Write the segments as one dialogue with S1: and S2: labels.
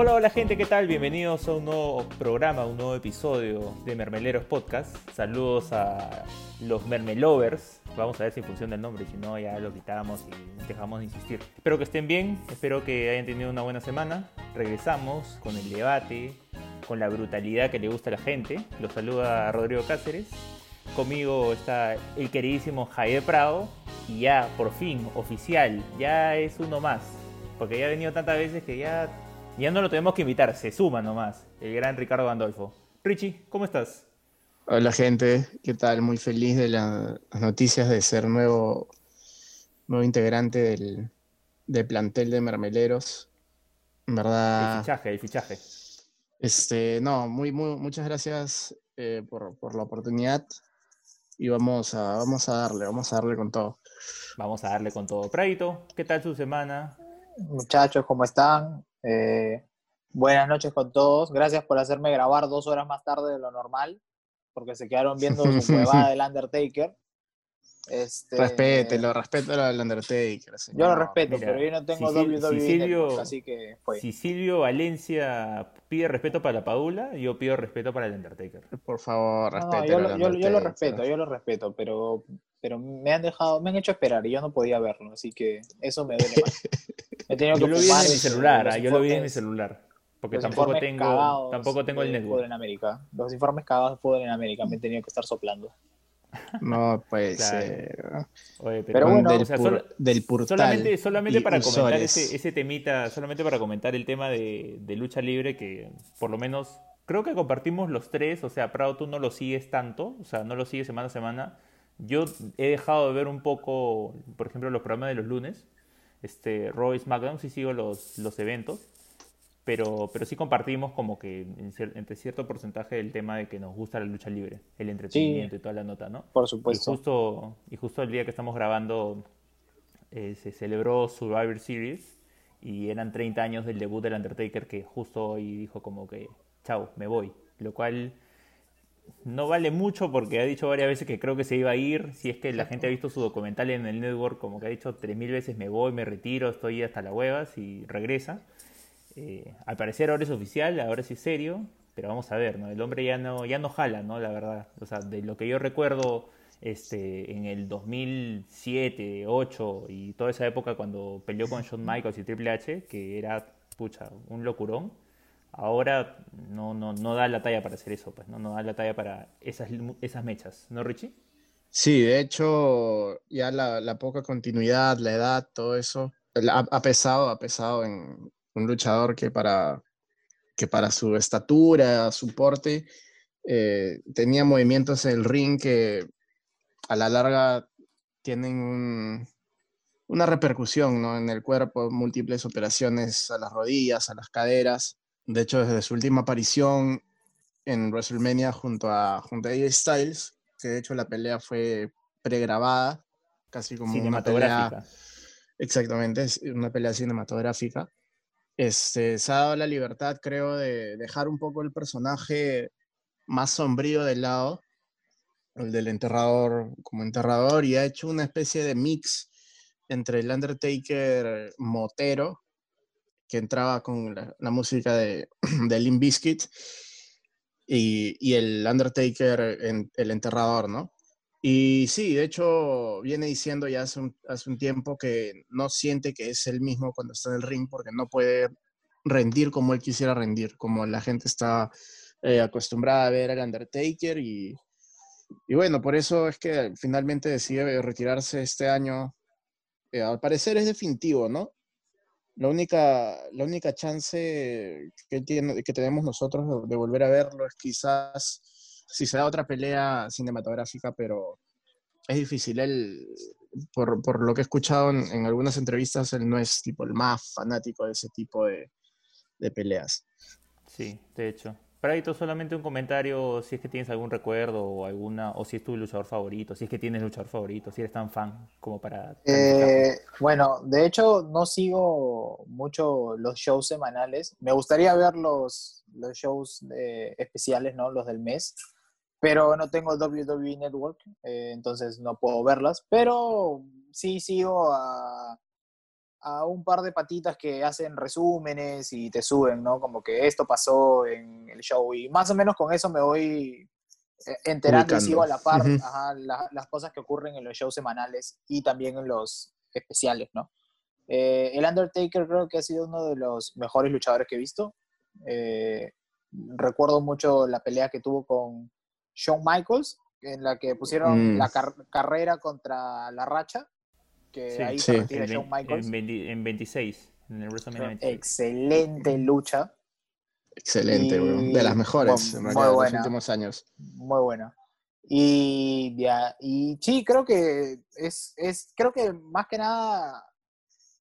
S1: Hola, hola gente, ¿qué tal? Bienvenidos a un nuevo programa, un nuevo episodio de Mermeleros Podcast. Saludos a los Mermelovers. Vamos a ver si funciona el nombre, si no ya lo quitamos y dejamos de insistir. Espero que estén bien, espero que hayan tenido una buena semana. Regresamos con el debate, con la brutalidad que le gusta a la gente. Los saluda Rodrigo Cáceres. Conmigo está el queridísimo Javier Prado. Y ya, por fin, oficial, ya es uno más. Porque ya ha venido tantas veces que ya ya no lo tenemos que invitar, se suma nomás. El gran Ricardo Gandolfo. Richie, ¿cómo estás?
S2: Hola gente, ¿qué tal? Muy feliz de las noticias de ser nuevo, nuevo integrante del, plantel de mermeleros. En verdad.
S1: El fichaje, el fichaje.
S2: Este, no, muy, muy, muchas gracias eh, por, la oportunidad. Y vamos a, vamos a darle, vamos a darle con todo.
S1: Vamos a darle con todo. Praito, ¿qué tal su semana?
S3: Muchachos, ¿cómo están? Eh, buenas noches con todos. Gracias por hacerme grabar dos horas más tarde de lo normal, porque se quedaron viendo su huevada del Undertaker.
S2: Este... Respételo, respételo al Undertaker.
S3: Yo lo respeto, pero yo no tengo WWE así que fue.
S1: Si Silvio Valencia pide respeto para la Padula, yo pido respeto para el Undertaker.
S2: Por favor,
S3: respeto. yo, lo respeto, yo lo respeto, pero, pero me han dejado, me han hecho esperar y yo no podía verlo, así que eso me duele más.
S1: yo lo vi en mi celular, ah, yo lo vi en mi celular. Porque tampoco tengo, tampoco tengo el network.
S3: En América. Los informes cagados de fútbol en América me he tenido que estar soplando.
S2: No, pues.
S1: pero, bueno, del, solamente, solamente para comentar ese, ese, temita, solamente para comentar el tema de, de, lucha libre, que por lo menos creo que compartimos los tres. O sea, Prado, tú no lo sigues tanto, o sea, no lo sigues semana a semana. Yo he dejado de ver un poco, por ejemplo, los programas de los lunes este, Roy SmackDown, sí sigo los, los eventos, pero, pero sí compartimos como que entre cierto porcentaje del tema de que nos gusta la lucha libre, el entretenimiento y toda la nota, ¿no?
S3: Por supuesto.
S1: Y justo, y justo el día que estamos grabando eh, se celebró Survivor Series y eran 30 años del debut del Undertaker que justo hoy dijo como que, chao, me voy, lo cual no vale mucho porque ha dicho varias veces que creo que se iba a ir. Si es que la gente ha visto su documental en el network, como que ha dicho tres mil veces me voy, me retiro, estoy hasta la huevas y regresa. Eh, al parecer ahora es oficial, ahora sí es serio, pero vamos a ver, ¿no? El hombre ya no, ya no jala, ¿no? La verdad. O sea, de lo que yo recuerdo este, en el 2007, 2008 y toda esa época cuando peleó con Shawn Michaels y Triple H, que era, pucha, un locurón ahora no, no, no da la talla para hacer eso, pues, ¿no? No da la talla para esas, esas mechas, ¿no, Richie?
S2: Sí, de hecho, ya la, poca continuidad, la edad, todo eso, ha, pesado, ha pesado en un luchador que para, que para su estatura, su porte, eh, tenía movimientos en el ring que a la larga tienen una repercusión ¿no? en el cuerpo, múltiples operaciones a las rodillas, a las caderas, de hecho, desde su última aparición en WrestleMania junto a, junto a AJ Styles, que de hecho la pelea fue pregrabada, casi como una pelea. Exactamente, es una pelea cinematográfica. Este, se ha dado la libertad, creo, de dejar un poco el personaje más sombrío de lado, el del enterrador como enterrador, y ha hecho una especie de mix entre el Undertaker motero que entraba con la, música de, de Limp Bizkit y, y, el Undertaker, en, el enterrador, ¿no? Y sí, de hecho, viene diciendo ya hace un, hace un tiempo que no siente que es el mismo cuando está en el ring porque no puede rendir como él quisiera rendir, como la gente está eh, acostumbrada a ver al Undertaker y, y, bueno, por eso es que finalmente decide retirarse este año. Eh, al parecer es definitivo, ¿no? La única, la única chance que, tiene, que tenemos nosotros de, volver a verlo es quizás si se da otra pelea cinematográfica, pero es difícil. Él, por, por lo que he escuchado en, algunas entrevistas, él no es tipo el más fanático de ese tipo de, de peleas.
S1: Sí, de hecho. Praito, solamente un comentario, si es que tienes algún recuerdo o alguna, o si es tu luchador favorito, si es que tienes luchador favorito, si eres tan fan como para...
S3: Eh, bueno, de hecho no sigo mucho los shows semanales. Me gustaría ver los, los shows especiales, ¿no? Los del mes, pero no tengo WWE Network, eh, entonces no puedo verlas, pero sí sigo a a un par de patitas que hacen resúmenes y te suben, ¿no? Como que esto pasó en el show y más o menos con eso me voy eh, enterando y sigo a la par
S2: Ujú.
S3: ajá, la- las cosas que ocurren en los shows semanales y también en los especiales, ¿no? Eh, el Undertaker creo que ha sido uno de los mejores luchadores que he visto. Eh, recuerdo mucho la pelea que tuvo con Shawn Michaels, en la que pusieron
S2: Mm.
S3: la car- carrera contra la racha, que
S1: Sí.
S3: ahí
S2: Sí.
S3: se retira
S1: En,
S3: Shawn Michaels.
S1: en 20 en 26, en el WrestleMania 26.
S3: Excelente lucha,
S2: Excelente,
S3: Y-
S2: weón. De las mejores,
S3: muy-
S2: en realidad, de los
S3: buena.
S2: últimos años.
S3: muy buena. Y, ya, y sí, creo que es, es, creo que más que nada,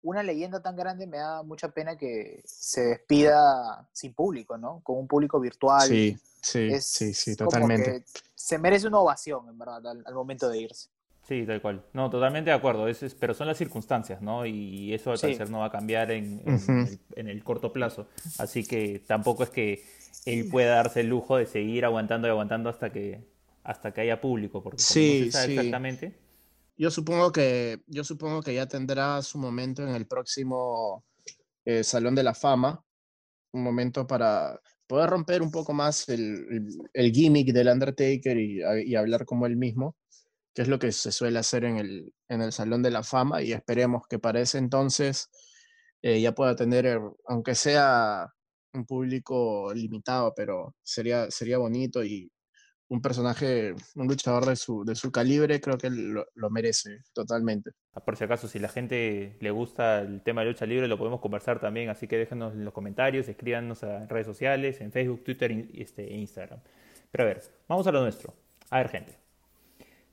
S3: una leyenda tan grande me da mucha pena que se despida sin público, ¿no? Con un público virtual.
S2: Sí, sí,
S3: Es
S2: sí, sí,
S3: como
S2: totalmente.
S3: que se merece una ovación, en verdad, al, al momento de irse.
S1: Sí, tal cual. No, totalmente de acuerdo. Es, es- pero son las circunstancias, ¿no? Y eso al
S3: Sí.
S1: parecer no va a cambiar en, en el, en el corto plazo. Así que tampoco es que él pueda darse el lujo de seguir aguantando y aguantando hasta que hasta que haya público, porque
S2: Sí,
S1: no se sabe
S2: sí.
S1: exactamente.
S2: Yo supongo que, yo supongo que ya tendrá su momento en el próximo eh, Salón de la Fama, un momento para poder romper un poco más el, el- el gimmick del Undertaker y hablar como él mismo, que es lo que se suele hacer en el, en el Salón de la Fama, y esperemos que para ese entonces eh, ya pueda tener, eh, aunque sea un público limitado, pero sería, sería bonito y un personaje, un luchador de su, de su calibre, creo que lo, lo merece totalmente.
S1: Ah, Por si acaso, si la gente le gusta el tema de lucha libre, lo podemos conversar también, así que déjenos en los comentarios, escríbanos a redes sociales, en Facebook, Twitter este, e Instagram. Pero a ver, vamos a lo nuestro. A ver, gente.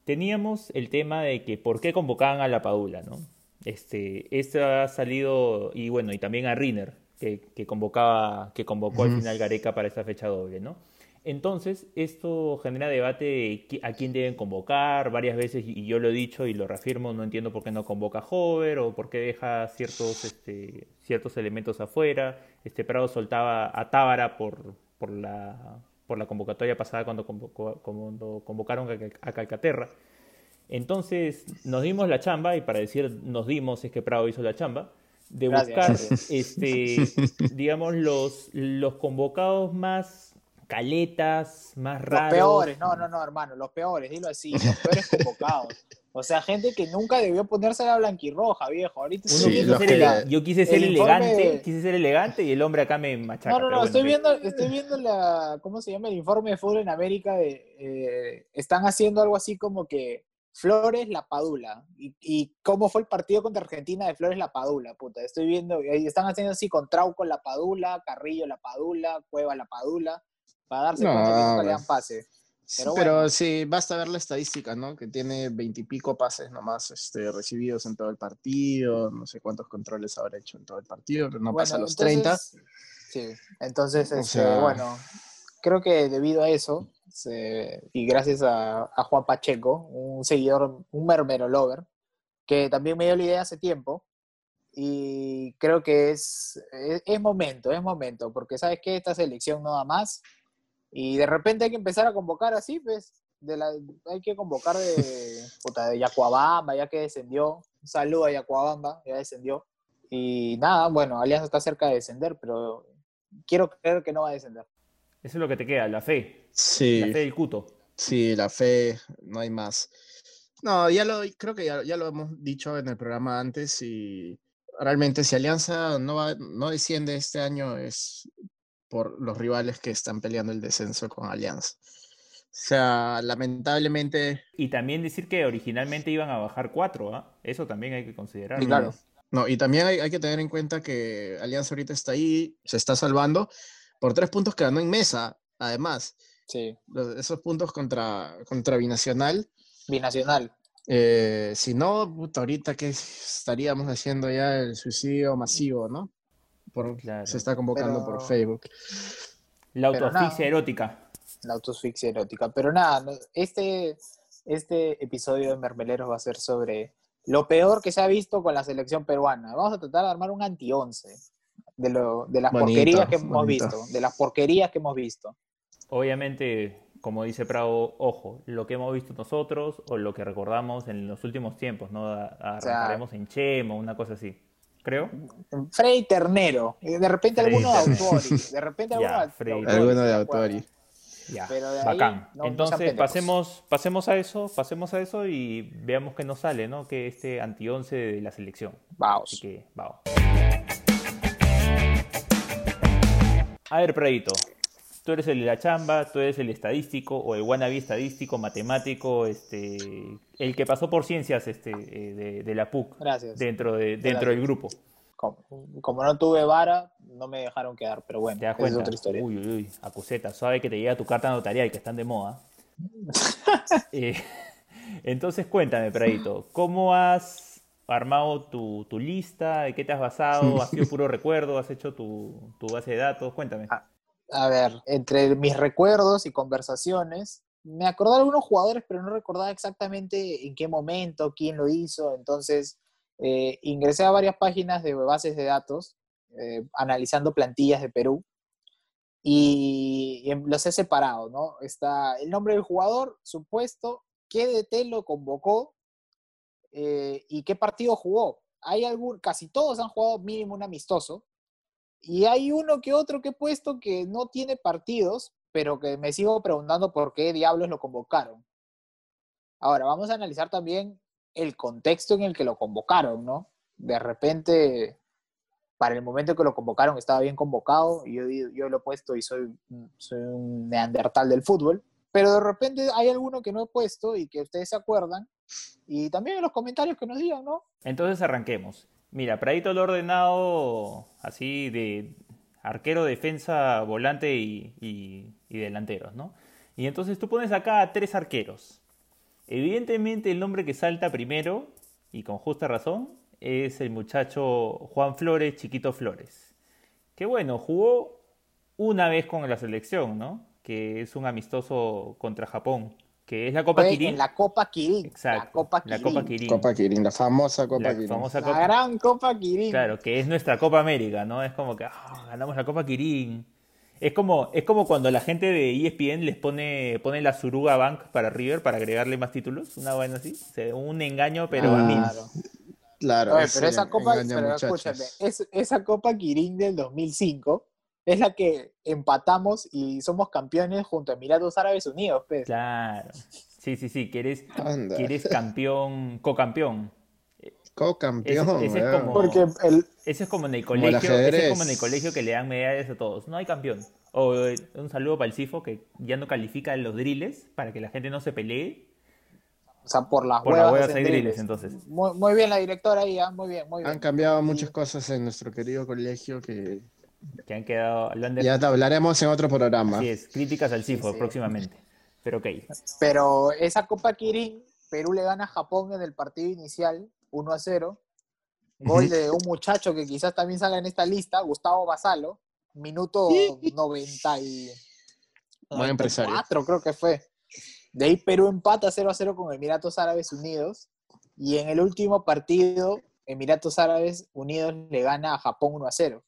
S1: Teníamos el tema de que por qué convocaban a la Padula, ¿no? Este, esto ha salido, y bueno, y también a Riner, que, que convocaba, que convocó al
S2: Ujú.
S1: final Gareca para esta fecha doble, ¿no? Entonces, esto genera debate de a quién deben convocar varias veces, y yo lo he dicho y lo reafirmo, no entiendo por qué no convoca a Hover o por qué deja ciertos, este, ciertos elementos afuera. Este Prado soltaba a Tábara por, por, la, por la convocatoria pasada cuando, convocó- cuando convocaron a, Cal- a Calcaterra. Entonces nos dimos la chamba, y para decir nos dimos es que Prado hizo la chamba, de
S3: Gracias,
S1: buscar, este, digamos, los, los convocados más caletas, más
S3: Los
S1: raros.
S3: peores, no, no, no, hermano, los peores, dilo así, los peores convocados. O sea, gente que nunca debió ponerse la blanquirroja, viejo. Ahorita
S2: Sí,
S1: ser
S2: que-
S1: yo quise ser
S3: el informe-
S1: elegante, quise ser elegante y el hombre acá me machaca.
S3: No, no, no,
S1: bueno,
S3: estoy viendo, estoy viendo la, ¿cómo se llama? El informe de fútbol en América de, eh, están haciendo algo así como que Flores La Padula. Y, y cómo fue el partido contra Argentina de Flores La Padula, puta. Estoy viendo, están haciendo así con Trauco La Padula, Carrillo La Padula, Cueva La Padula, para darse
S2: No,
S3: cuenta que nunca le dan pase. Pero
S2: Pero,
S3: bueno.
S2: sí, basta ver la estadística, ¿no? Que tiene veintipico pases nomás este, recibidos en todo el partido, no sé cuántos controles habrá hecho en todo el partido, pero no pasa
S3: Bueno,
S2: los 30.
S3: entonces- Sí, entonces, este,
S2: sea-
S3: bueno, creo que debido a eso, se- y gracias a, a Juan Pacheco, un seguidor, un mermero lover, que también me dio la idea hace tiempo, y creo que es, es, es momento, es momento, porque sabes que esta selección no da más, y de repente hay que empezar a convocar así, pues, de la, hay que convocar de, puta, de Yacuabamba, ya que descendió, un saludo a Yacuabamba, ya descendió, y nada, bueno, Alianza está cerca de descender, pero quiero creer que no va a descender.
S1: Eso es lo que te queda, la fe,
S2: Sí,
S1: la fe del cuto.
S2: sí, la fe, no hay más. No, ya lo, creo que ya, ya lo hemos dicho en el programa antes y realmente si Alianza no, va- no desciende este año es por los rivales que están peleando el descenso con Alianza. O sea, lamentablemente
S1: Y también decir que originalmente iban a bajar cuatro, ¿ah? Eso también hay que considerar.
S3: Y claro.
S2: No, y también hay, hay que tener en cuenta que Alianza ahorita está ahí, se está salvando por tres puntos que ganó en mesa, además.
S3: Sí,
S2: Los- esos puntos contra, contra Binacional.
S3: binacional.
S2: eh, si no, puta, ahorita que estaríamos haciendo ya el suicidio masivo, ¿no? Por,
S1: Claro.
S2: Se está convocando por Facebook.
S1: La autoasfixia erótica.
S3: la autoasfixia erótica. Pero nada, este, este episodio de Mermeleros va a ser sobre lo peor que se ha visto con la selección peruana. Vamos a tratar de armar un anti-11 de, lo, de las
S2: Bonito,
S3: porquerías que hemos
S2: bonito.
S3: visto. De las porquerías que hemos visto.
S1: Obviamente, como dice Prado, ojo, lo que hemos visto nosotros o lo que recordamos en los últimos tiempos, ¿no? A-
S3: sea-
S1: Arrancaremos en Chemo, una cosa así. Creo.
S3: Frey Ternero. Eh, De repente
S1: Frey
S3: alguno de. Autori. De repente alguno Autori,
S2: Alguno
S3: si
S2: de. Autori.
S1: Ya,
S3: Pero de ahí,
S1: bacán.
S3: no-
S1: Entonces pasemos, pasemos a eso, pasemos a eso y veamos qué nos sale, ¿no? Que este anti-11 de la selección. Así
S3: Vamos.
S1: que, vamos. A ver, Pradito. Tú eres el de la chamba, tú eres el estadístico o el wannabe estadístico, matemático, este, el que pasó por ciencias este, eh, de, de la PUC
S3: Gracias.
S1: dentro, de, dentro del grupo.
S3: Como, como no tuve vara, no me dejaron quedar, pero bueno,
S1: ¿Te das
S3: esa es
S1: cuenta?
S3: otra historia.
S1: Uy, uy, uy, acuseta, suave que te llega tu carta notarial, que están de moda. Eh, entonces cuéntame, Pradito, ¿cómo has armado tu, tu lista? ¿De qué te has basado? ¿Ha sido puro recuerdo? ¿Has hecho tu, tu base de datos? Cuéntame.
S3: Ah, A ver, entre mis recuerdos y conversaciones, me acordaba de algunos jugadores, pero no recordaba exactamente en qué momento, quién lo hizo. Entonces, eh, ingresé a varias páginas de bases de datos, eh, analizando plantillas de Perú, y, y los he separado, ¿no? Está el nombre del jugador, supuesto, qué DT lo convocó eh, y qué partido jugó. Hay algún, casi todos han jugado mínimo un amistoso, y hay uno que otro que he puesto que no tiene partidos, pero que me sigo preguntando por qué diablos lo convocaron. Ahora, vamos a analizar también el contexto en el que lo convocaron, ¿no? De repente, para el momento que lo convocaron estaba bien convocado, yo, yo lo he puesto y soy, soy un neandertal del fútbol, pero de repente hay alguno que no he puesto y que ustedes se acuerdan, y también en los comentarios que nos digan, ¿no?
S1: Entonces arranquemos. Mira, Pradito lo ordenado así de arquero, defensa, volante y, y- y delanteros, ¿no? Y entonces tú pones acá a tres arqueros. Evidentemente el nombre que salta primero, y con justa razón, es el muchacho Juan Flores, Chiquito Flores. Que bueno, jugó una vez con la selección, ¿no? Que es un amistoso contra Japón, que es la Copa
S3: Fue
S1: Kirin.
S3: en la Copa Kirin.
S1: Exacto,
S3: La Copa
S1: la
S3: Kirin.
S1: Copa Kirin.
S2: Copa Kirin, la famosa Copa
S1: La
S2: Kirin.
S1: famosa
S3: La
S1: Copa
S3: gran Copa Kirin.
S1: Claro, que es nuestra Copa América, ¿no? Es como que ah, ganamos la Copa Kirin. Es como, es como cuando la gente de ESPN les pone, pone la Suruga Bank para River para agregarle más títulos, una vaina así. O sea, un engaño, pero a mí.
S3: Claro.
S2: Claro.
S3: Oye, pero esa Copa, pero escúchame, es- esa Copa Kirin del 2005 es la que empatamos y somos campeones junto a Emiratos Árabes Unidos, pues.
S1: Claro. Sí, sí, sí, que eres, que eres campeón, co-campeón.
S2: Co-campeón,
S1: Ese- ese es como-
S3: Porque el,
S1: Ese es como en el
S2: Como el
S1: colegio, ese es como en el colegio que le dan medallas a todos. No hay campeón. O eh, un saludo para el CIFO que ya no califica los drills para que la gente no se pelee.
S3: o sea, por las
S1: Por las
S3: huevas
S1: hay drills, entonces.
S3: Muy, muy bien la directora ahí, ah, muy bien, muy bien.
S2: Han cambiado muchas cosas en nuestro querido colegio que
S1: Que han quedado. Lo han de-
S2: ya te hablaremos en otro programa.
S1: Así es, críticas al CIFO
S3: sí.
S1: próximamente. Pero ok.
S3: Pero esa Copa Kirin, Perú le gana a Japón en el partido inicial, 1 a 0. Gol de un muchacho que quizás también salga en esta lista, Gustavo Basalo, minuto 90 y...
S2: Buen empresario.
S3: 94 creo que fue. De ahí Perú empata 0 a 0 con Emiratos Árabes Unidos. Y en el último partido, Emiratos Árabes Unidos le gana a Japón 1 a 0.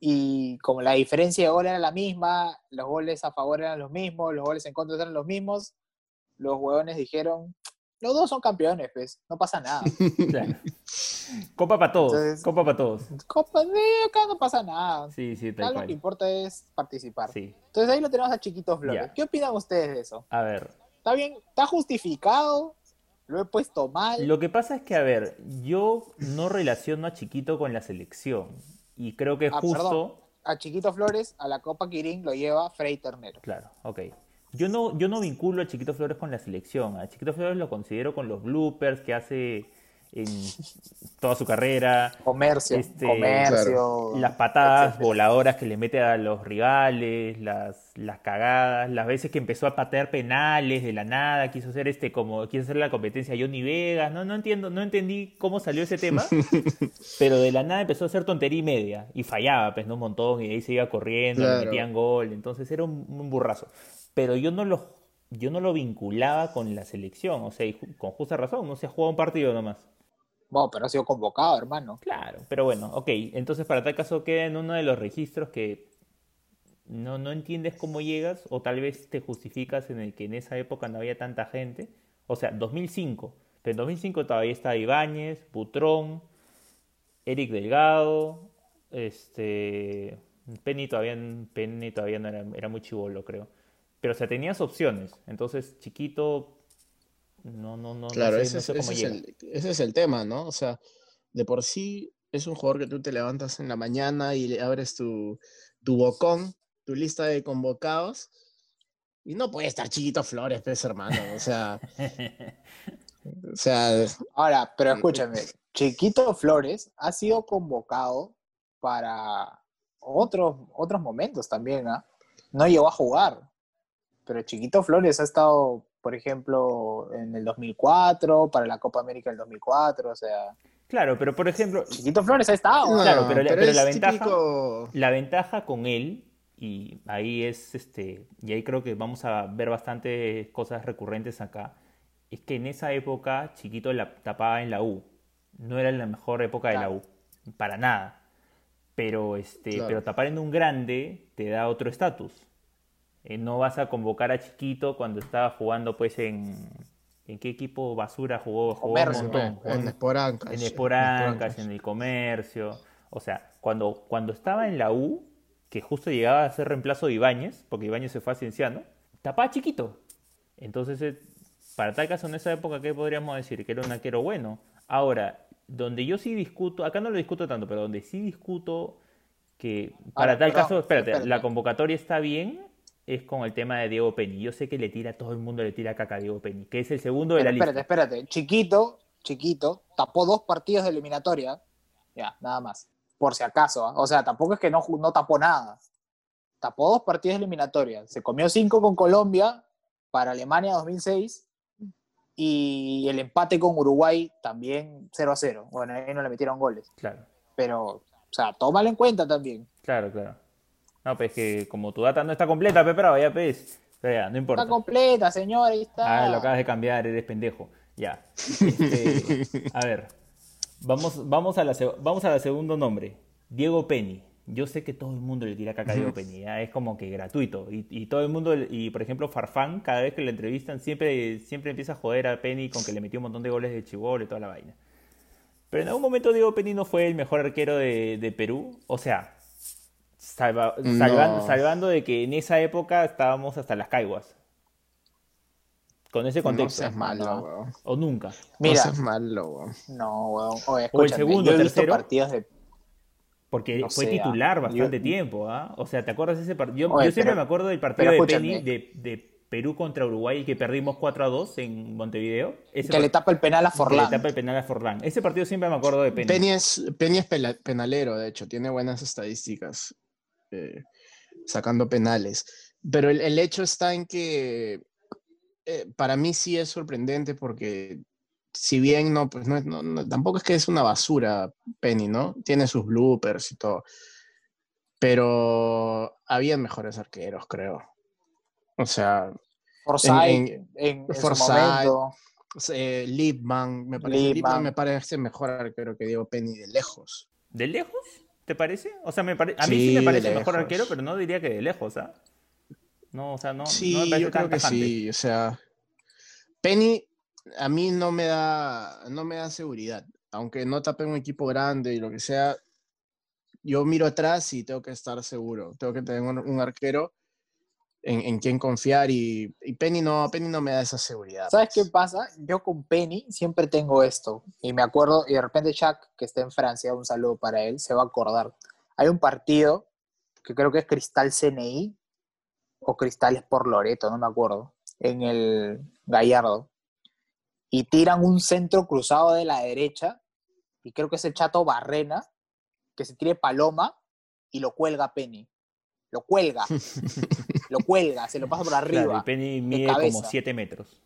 S3: Y como la diferencia de gol era la misma, los goles a favor eran los mismos, los goles en contra eran los mismos, los huevones dijeron, los dos son campeones, pues, no pasa nada.
S1: Claro. Copa para todos.
S3: Entonces-
S1: Copa para todos.
S3: Copa de acá no pasa nada.
S1: Sí, sí, tal
S3: lo que importa es participar.
S1: Sí.
S3: Entonces ahí lo tenemos a Chiquito Flores. ¿Qué opinan ustedes de eso?
S1: A ver.
S3: ¿Está bien? ¿Está justificado? ¿Lo he puesto mal?
S1: Lo que pasa es que, a ver, yo no relaciono a Chiquito con la selección. Y creo que
S3: Ah,
S1: justo.
S3: perdón. A Chiquito Flores, a la Copa Kirin lo lleva Frey Ternero.
S1: Claro, ok. Yo no, yo no vinculo a Chiquito Flores con la selección. A Chiquito Flores lo considero con los bloopers que hace en toda su carrera.
S3: Comercio,
S1: Este,
S3: comercio.
S1: Las patadas
S3: etcétera.
S1: voladoras que le mete a los rivales, las, las cagadas, las veces que empezó a patear penales de la nada, quiso hacer este como quiso hacer la competencia Johnny Vegas, no no entiendo, no entendí cómo salió ese tema, pero de la nada empezó a hacer tontería y media y fallaba pues no un montón y de ahí se iba corriendo, le metían gol, entonces era un, un burrazo. Pero yo no lo yo no lo vinculaba con la selección, o sea, y con justa razón, no se ha jugado un partido nomás.
S3: Bueno, pero ha sido convocado, hermano.
S1: Claro, pero bueno, ok. Entonces, para tal caso queda en uno de los registros que no, no entiendes cómo llegas o tal vez te justificas en el que en esa época no había tanta gente. O sea, 2005. Pero en 2005 todavía estaba Ibáñez, Butrón, Eric Delgado, este, Penny todavía, Penny todavía no era, era muy chivolo, creo. Pero o sea, tenías opciones. Entonces, chiquito, no, no, no.
S2: Claro,
S1: no sé,
S2: ese,
S1: no
S2: es,
S1: sé cómo
S2: ese es
S1: llega.
S2: el, ese es el tema, ¿no? O sea, de por sí es un jugador que tú te levantas en la mañana y le abres tu, tu bocón, tu lista de convocados, y no puede estar chiquito Flores, pues, hermano. O sea, o sea,
S3: Ahora, pero
S2: Mm,
S3: escúchame, Chiquito Flores ha sido convocado para otros, otros momentos también, ¿ah? No llegó a jugar, pero Chiquito Flores ha estado, por ejemplo, en el 2004, para la Copa América del 2004, o sea,
S1: Claro, pero por ejemplo,
S3: Chiquito Flores ha estado. ¿ah?
S1: Claro,
S2: no,
S1: pero la- pero la ventaja-
S2: típico-
S1: La ventaja con él, y ahí es este, y ahí creo que vamos a ver bastantes cosas recurrentes acá, es que en esa época Chiquito la tapaba en la U. No era la mejor época de la. U, para nada. Pero este,
S2: Claro.
S1: pero tapar en un grande te da otro estatus. Eh, no vas a convocar a Chiquito cuando estaba jugando pues en ¿en qué equipo basura jugó? Jugó un montón.
S2: en
S1: en-
S2: Esporancas.
S1: en Esporancas, en el comercio. O sea, cuando, cuando estaba en la U, que justo llegaba a ser reemplazo de Ibáñez, porque Ibáñez se fue a Cienciano, tapaba chiquito. Entonces, eh, para tal caso, en esa época, ¿qué podríamos decir? Que era un arquero bueno. Ahora, donde yo sí discuto, acá no lo discuto tanto, pero donde sí discuto que para tal
S3: perdón,
S1: caso, espérate,
S3: espérate.
S1: la convocatoria está bien, es con el tema de Diego Penny. Yo sé que le tira, todo el mundo le tira caca a Diego Penny, que es el segundo de
S3: Pero
S1: la
S3: espérate,
S1: lista.
S3: espérate. Chiquito, chiquito, tapó dos partidos de eliminatoria. Ya, nada más. Por si acaso. ¿ah? O sea, tampoco es que no, no tapó nada. Tapó dos partidos de eliminatoria. Se comió cinco con Colombia para Alemania 2006 y el empate con Uruguay también 0 a 0. Bueno, ahí no le metieron goles.
S1: Claro.
S3: Pero, o sea, tómalo en cuenta también.
S1: Claro, claro. No, pues que como tu data no está completa, Pepe, Bravo, ya pues. Pero ya, no importa.
S3: Está completa, señor, ahí está.
S1: Ah, lo acabas de cambiar, eres pendejo. Ya. Este, a ver. Vamos, vamos, a la, vamos a la segundo nombre. Diego Penny. Yo sé que todo el mundo le tira caca a Diego Penny, ya, es como que gratuito. Y, y todo el mundo, y por ejemplo, Farfán, cada vez que le entrevistan, siempre, siempre empieza a joder a Penny con que le metió un montón de goles de chibol y toda la vaina. Pero en algún momento Diego Penny no fue el mejor arquero de, de Perú. O sea, salva-
S2: No.
S1: salvan- salvando de que en esa época estábamos hasta las caiguas. Con ese
S2: No
S1: contexto.
S2: seas malo,
S3: No.
S2: weón.
S1: O nunca.
S3: Mira,
S2: No seas malo, weón.
S3: no, weón. Oye,
S1: O el segundo,
S3: yo he visto
S1: tercero.
S3: partidos de
S1: Porque
S3: No
S1: fue titular bastante
S3: yo-
S1: tiempo, ¿ah? O sea, ¿te acuerdas de ese partido? Yo,
S3: Oye,
S1: yo siempre
S3: pero-
S1: me acuerdo del partido de Penny de, de Perú contra Uruguay que perdimos 4 a 2 en Montevideo. Ese
S3: que le tapa el penal a
S1: que le
S3: Forlán.
S1: tapa el penal a Forlán. Ese partido siempre me acuerdo de Penny.
S2: Penny es, Penny es penalero, de hecho, tiene buenas estadísticas eh, sacando penales. Pero el, el hecho está en que eh, para mí sí es sorprendente porque si bien no, pues no, es- no- no- tampoco es que es una basura Penny, ¿no? Tiene sus bloopers y todo. Pero habían mejores arqueros, creo. O sea,
S3: Forsyth
S2: en-
S3: en, en
S2: Forsyth,
S3: momento.
S2: eh, Liebman, me parece, Liebman
S3: Liebman.
S2: me parece mejor arquero que Diego Penny de lejos.
S1: ¿De lejos? ¿Te parece? O sea, me pare- a mí sí,
S2: Sí,
S1: me parece mejor arquero, pero no diría que de lejos, ¿ah? No, o sea, no,
S2: Sí,
S1: no me parece
S2: yo
S1: tan
S2: creo que
S1: tajante.
S2: sí. O sea, Penny a mí no me da, no me da seguridad. Aunque no tape un equipo grande y lo que sea, yo miro atrás y tengo que estar seguro. Tengo que tener un, un arquero en, en quien confiar y, y Penny no, Penny no me da esa seguridad.
S3: ¿Sabes qué
S2: pues.
S3: pasa? Yo con Penny siempre tengo esto. Y me acuerdo, y de repente Jack, que está en Francia, un saludo para él, se va a acordar. Hay un partido que creo que es Cristal CNI o Cristales por Loreto, no me acuerdo, en el Gallardo. Y tiran un centro cruzado de la derecha, y creo que es el Chato Barrena, que se tire Paloma y lo cuelga Penny. Lo cuelga, lo cuelga, se lo pasa por arriba.
S1: Claro, y Penny mide como
S3: cabeza.
S1: 7 metros.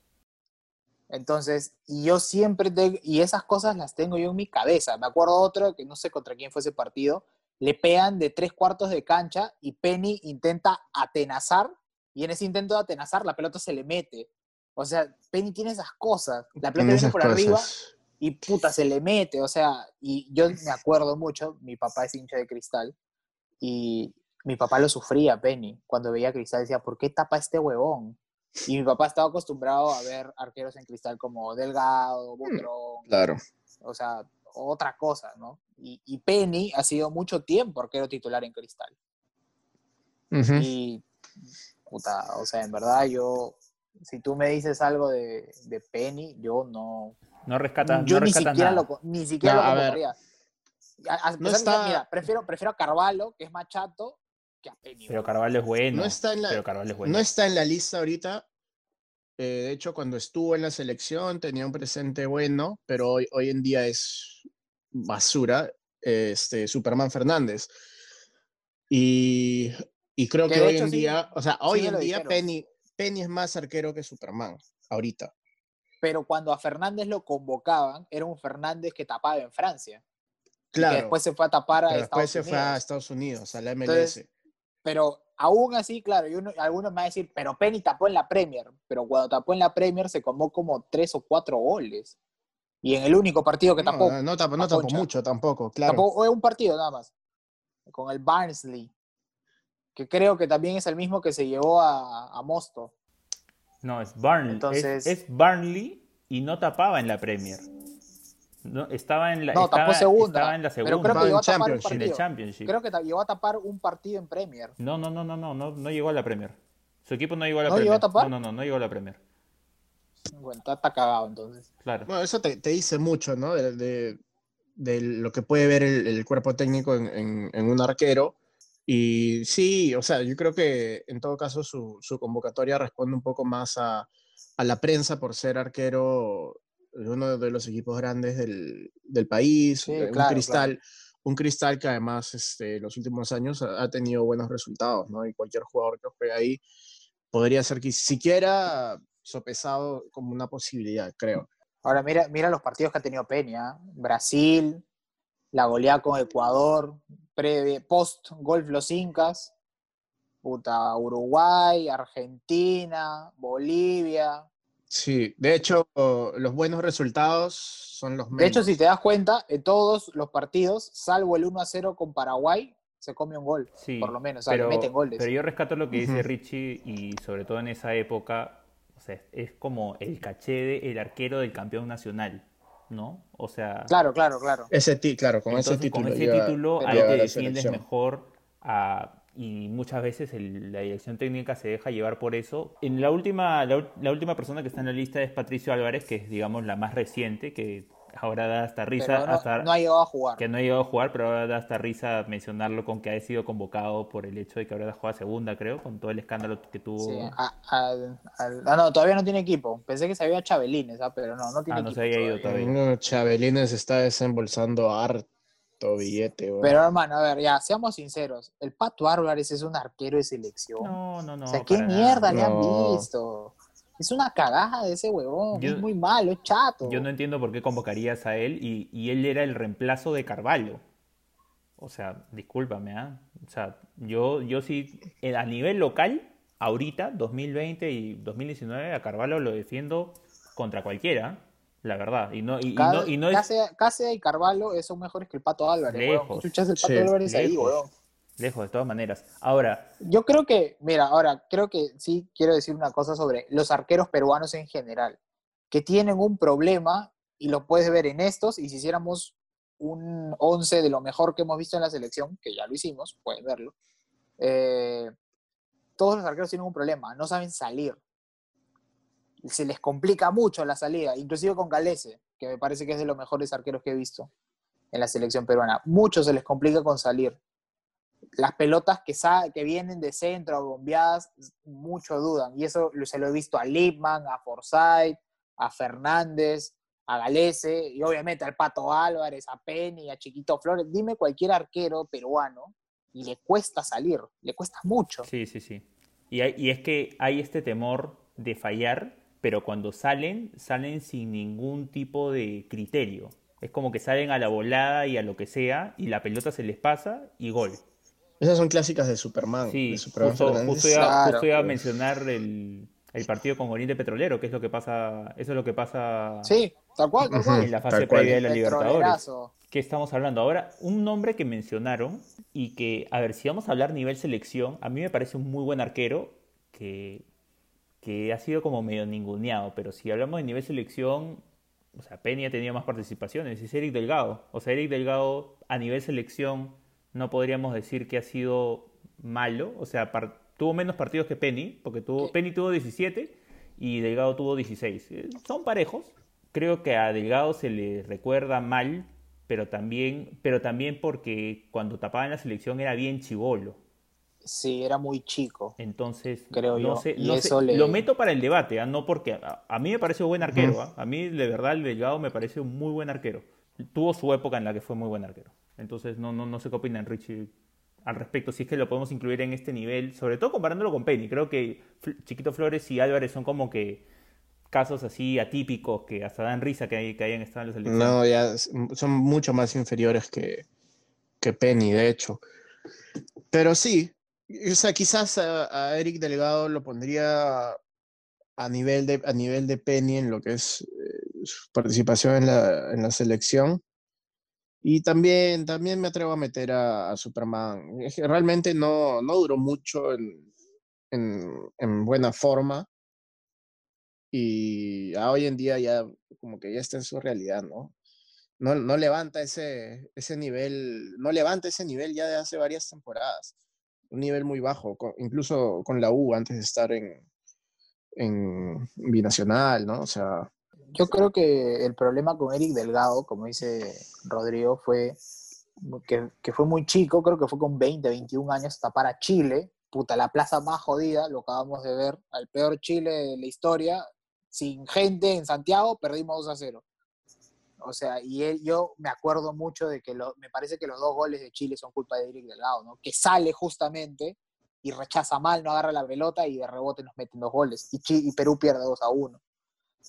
S3: Entonces, y yo siempre, te- y esas cosas las tengo yo en mi cabeza. Me acuerdo otro, que no sé contra quién fue ese partido, le pegan de tres cuartos de cancha y Penny intenta atenazar, y en ese intento de atenazar la pelota se le mete. O sea, Penny tiene esas cosas. La pelota
S2: En
S3: viene por arriba y puta, se le mete. O sea, y yo me acuerdo mucho, mi papá es hincha de cristal, y mi papá lo sufría, Penny. Cuando veía cristal decía, ¿por qué tapa este huevón? Y mi papá estaba acostumbrado a ver arqueros en cristal como Delgado, Butrón,
S2: Claro.
S3: o sea, otra cosa, ¿no? Y, y Penny ha sido mucho tiempo arquero titular en Cristal.
S2: Ujú.
S3: Y, puta, o sea, en verdad yo, si tú me dices algo de, de Penny, yo no,
S1: No rescatas,
S3: yo
S1: no
S3: ni
S1: rescatas
S3: siquiera,
S1: nada.
S3: lo, ni siquiera
S2: No,
S3: lo
S2: a ver.
S3: convocaría. A- a que,
S2: está-
S3: mira, prefiero, prefiero a Carvalho, que es más chato, a.
S1: Pero. Carvalho es bueno.
S2: No está en la-
S1: Pero Carvalho es bueno.
S2: No está en la lista ahorita. Eh, de hecho, cuando estuvo en la selección tenía un presente bueno, pero hoy, hoy en día es basura. Este, Superman Fernández. Y, y creo
S3: Que
S2: hoy
S3: hecho
S2: en
S3: sí-
S2: día, o sea, hoy en día
S3: dijeron.
S2: Penny, Penny es más arquero que Superman, ahorita.
S3: Pero cuando a Fernández lo convocaban, era un Fernández que tapaba en Francia. y
S2: Claro,
S3: que después se fue a tapar a
S2: pero después
S3: Estados
S2: se fue a
S3: Unidos.
S2: Estados Unidos, a la MLS.
S3: Entonces, Pero aún así, claro, y uno- algunos me van a decir, pero Penny tapó en la Premier. Pero cuando tapó en la Premier se comó como tres o cuatro goles. Y en el único partido que
S2: no,
S3: tapó,
S2: no, no tapó, no
S3: a
S2: tapó mucho tampoco, claro.
S3: tapó un partido nada más. Con el Barnsley. Que creo que también es el mismo que se llevó a, a Mosto.
S1: No, es Barnley.
S3: Entonces-
S1: Es, es Barnley y no tapaba en la Premier. No, estaba en la,
S3: No, tapó
S1: estaba,
S3: segunda,
S1: estaba en la
S3: pero
S1: segunda.
S3: creo que llegó a tapar un
S2: Championship.
S1: en el
S3: partido.
S1: Championship.
S3: Creo que llegó a tapar un partido en Premier.
S1: No, no, no, no, no, no, no llegó a la Premier. Su equipo no llegó a la
S3: ¿No
S1: Premier.
S3: llegó a tapar?
S1: No, no, no, no llegó a la Premier.
S3: Bueno, está, está cagado entonces.
S1: Claro.
S2: Bueno, eso te, te dice mucho, ¿no? De, de- de lo que puede ver el, el cuerpo técnico en, en- en un arquero. Y sí, o sea, yo creo que en todo caso su, su convocatoria responde un poco más a, a la prensa por ser arquero uno de los equipos grandes del, del país,
S3: Sí,
S2: eh, un
S3: claro,
S2: cristal. Un cristal que además este, los últimos años ha, ha tenido buenos resultados, ¿no? Y cualquier jugador que juegue ahí podría ser que siquiera sopesado como una posibilidad, creo.
S3: Ahora mira, mira los partidos que ha tenido Peña. Brasil, la goleada con Ecuador, pre, post golf los Incas, puta, Uruguay, Argentina, Bolivia.
S2: Sí, de hecho, los buenos resultados son los menos.
S3: De hecho, si te das cuenta, en todos los partidos, salvo el 1 a 0 con Paraguay, se come un gol,
S1: Sí,
S3: por lo menos, o sea,
S1: pero,
S3: meten goles.
S1: pero yo rescato lo que dice. Richie y sobre todo en esa época, o sea, es como el caché de el arquero del campeón nacional, ¿no? O sea,
S3: Claro, claro, claro.
S2: Ese ti- claro, con
S1: entonces
S2: ese título.
S1: con ese título ahí te defiendes mejor a- y muchas veces el- la dirección técnica se deja llevar por eso. En la última, la, la última persona que está en la lista es Patricio Álvarez, que es digamos la más reciente, que ahora da hasta risa,
S3: Pero no,
S1: hasta-
S3: no ha llegado a jugar.
S1: que no ha llegado a jugar, pero ahora da hasta risa mencionarlo con que ha sido convocado por el hecho de que ahora juega segunda, creo, con todo el escándalo que tuvo.
S3: Sí, a- ah, no, todavía no tiene equipo. Pensé que se había Chabelines, ah, pero no, no tiene
S1: Ah, no
S3: equipo.
S1: se había ido
S3: todavía.
S1: todavía.
S2: No, Chabelines está desembolsando harto billete.
S3: Pero hermano, a ver, ya, seamos sinceros. El Pato Álvarez es un arquero de selección.
S1: No, no, no.
S3: o sea, ¿qué mierda
S1: nada.
S3: le han
S2: No.
S3: visto? Es una cagada de ese huevón.
S1: Yo-
S3: es muy malo, es chato.
S1: Yo no entiendo por qué convocarías a él y, y él era el reemplazo de Carvalho. O sea, discúlpame, ¿ah? O sea, yo, yo sí, eh, a nivel local, ahorita, 2020 y 2019, a Carvalho lo defiendo contra cualquiera, la verdad. Y no, y, no, y no es
S3: Cáceres- Cáceres y Carvalho son mejores que el Pato Álvarez.
S1: Lejos.
S3: ¿Qué chuchas el Pato
S2: Sí,
S3: Álvarez ahí,
S1: lejos.
S3: huevón?
S1: lejos, de todas maneras. Ahora,
S3: Yo creo que, mira, ahora creo que sí quiero decir una cosa sobre los arqueros peruanos en general, que tienen un problema y lo puedes ver en estos, y si hiciéramos un 11 de lo mejor que hemos visto en la selección, que ya lo hicimos, pueden verlo, eh, todos los arqueros tienen un problema, no saben salir. Se les complica mucho la salida, inclusive con Galese, que me parece que es de los mejores arqueros que he visto en la selección peruana. Mucho se les complica con salir las pelotas que, que vienen de centro, bombeadas, mucho dudan. Y eso se lo he visto a Lipman, a Forsyth, a Fernández, a Galese, y obviamente al Pato Álvarez, a Penny, a Chiquito Flores. Dime cualquier arquero peruano y le cuesta salir, le cuesta mucho.
S1: sí, sí, sí. Y, hay- y es que hay este temor de fallar, pero cuando salen, salen sin ningún tipo de criterio. Es como que salen a la volada y a lo que sea, y la pelota se les pasa y gol.
S2: Esas son clásicas de Superman.
S1: Sí,
S2: de Superman
S1: justo, justo iba,
S3: Claro,
S1: justo iba a
S3: pues.
S1: mencionar el, el partido con Oriente Petrolero, que es lo que pasa, eso es lo que pasa
S3: Sí, tal cual, tal cual.
S1: en la fase previa de la Libertadores. ¿Qué estamos hablando ahora? Un nombre que mencionaron y que, a ver, si vamos a hablar nivel selección, a mí me parece un muy buen arquero que, que ha sido como medio ninguneado, pero si hablamos de nivel selección, o sea, Penny ha tenido más participaciones, es Eric Delgado. O sea, Eric Delgado a nivel selección no podríamos decir que ha sido malo, o sea, tuvo menos partidos que Penny, porque tuvo, Penny tuvo 17 y Delgado tuvo 16. Eh, son parejos. Creo que a Delgado se le recuerda mal, pero también, pero también porque cuando tapaba en la selección era bien chivolo.
S3: Sí, era muy chico.
S1: Entonces, creo yo. lo meto para el debate, ¿ah? no porque a, mí me parece un buen arquero. ¿ah? A mí, de verdad, el Delgado me parece un muy buen arquero. Tuvo su época en la que fue muy buen arquero. Entonces, no, no, no sé qué opinan Richie al respecto, si es que lo podemos incluir en este nivel, sobre todo comparándolo con Penny. Creo que Chiquito Flores y Álvarez son como que casos así atípicos que hasta dan risa que, hay, que hayan estado en los
S2: selección. No, ya son mucho más inferiores que, que Penny, de hecho. Pero sí, o sea, quizás a, Eric Delgado lo pondría a nivel de, a nivel de Penny en lo que es eh, su participación en la, en la, selección. Y también, también me atrevo a meter a, Superman. realmente no, no duró mucho en, en, en, buena forma. Y hoy en día ya como que ya está en su realidad, ¿no? No, no levanta ese, ese nivel, no levanta ese nivel ya de hace varias temporadas un nivel muy bajo, incluso con la U antes de estar en, en binacional, ¿no? O sea...
S3: Yo creo que el problema con Eric Delgado, como dice Rodrigo, fue que, que, fue muy chico, creo que fue con 20, 21 años, hasta para Chile, puta, la plaza más jodida, lo acabamos de ver, al peor Chile de la historia, sin gente en Santiago, perdimos 2 a 0. O sea, y yo me acuerdo mucho de que me parece que los dos goles de Chile son culpa de Eric Delgado, ¿no? Que sale justamente y rechaza mal, no agarra la pelota y de rebote nos meten dos goles. Y, y Perú pierde 2 a 1.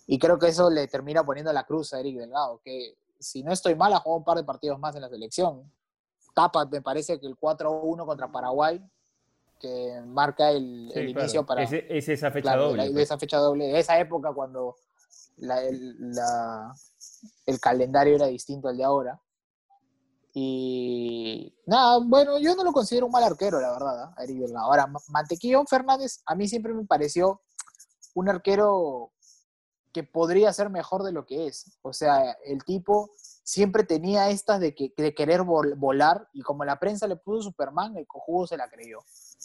S3: Y creo que eso le termina poniendo la cruz a Eric Delgado, que si no estoy mal, ha jugado un par de partidos más en la selección. Tapa, me parece que el 4-1 contra Paraguay, que marca el, inicio para.
S1: Es, es esa fecha doble.
S3: Pues. esa fecha doble, esa época cuando la, el calendario era distinto al de ahora. Y nada, bueno, yo no lo considero un mal arquero, la verdad, ¿eh? Eric Ahora, Mantequillón Fernández a mí siempre me pareció un arquero que podría ser mejor de lo que es. O sea, el tipo siempre tenía estas de, que, de querer volar y como la prensa le puso Superman, el cojudo se la creyó.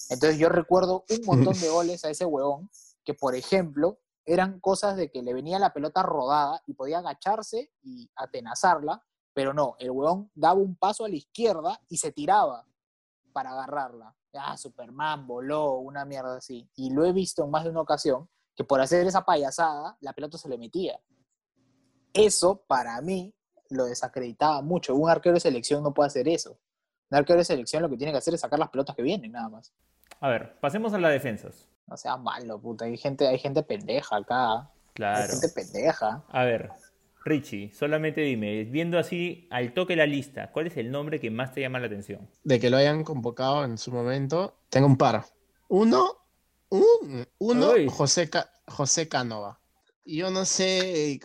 S3: Entonces yo recuerdo un montón de goles a ese huevón que, por ejemplo, eran cosas de que le venía la pelota rodada y podía agacharse y atenazarla, pero no, el huevón daba un paso a la izquierda y se tiraba para agarrarla. Ah, Superman voló, una mierda así. Y lo he visto en más de una ocasión que por hacer esa payasada, la pelota se le metía. Eso, para mí, lo desacreditaba mucho. Un arquero de selección no puede hacer eso. Un arquero de selección lo que tiene que hacer es sacar las pelotas que vienen, nada más.
S1: A ver, pasemos a las defensas.
S3: No sea malo, puta. Hay gente, hay gente pendeja acá. Claro. Hay gente pendeja.
S1: A ver, Richie, solamente dime, viendo así al toque la lista, ¿cuál es el nombre que más te llama la atención?
S2: De que lo hayan convocado en su momento, tengo un par. Uno, un, uno, José, José Cánova. Yo no sé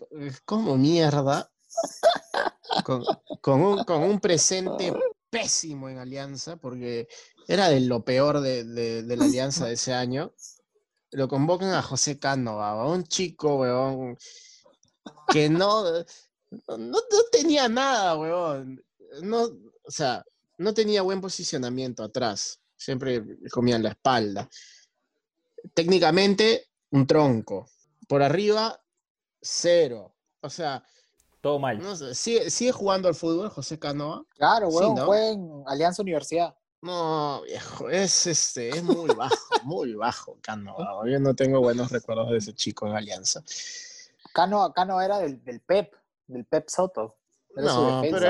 S2: cómo mierda, con, un, con un presente pésimo en Alianza, porque era de lo peor de, la Alianza de ese año lo convocan a José Cánova, un chico, weón, que no, no, tenía nada, weón. No, o sea, no tenía buen posicionamiento atrás. Siempre comía en la espalda. Técnicamente, un tronco. Por arriba, cero. O sea,
S1: todo mal.
S2: ¿sigue, jugando al fútbol José Cánova?
S3: Claro, weón, fue en Alianza Universidad.
S2: No, viejo, es este, es muy bajo, muy bajo Cano. Yo no tengo buenos recuerdos de ese chico en Alianza.
S3: Cano, Cano era del, del Pep, del Pep Soto.
S2: no, pero,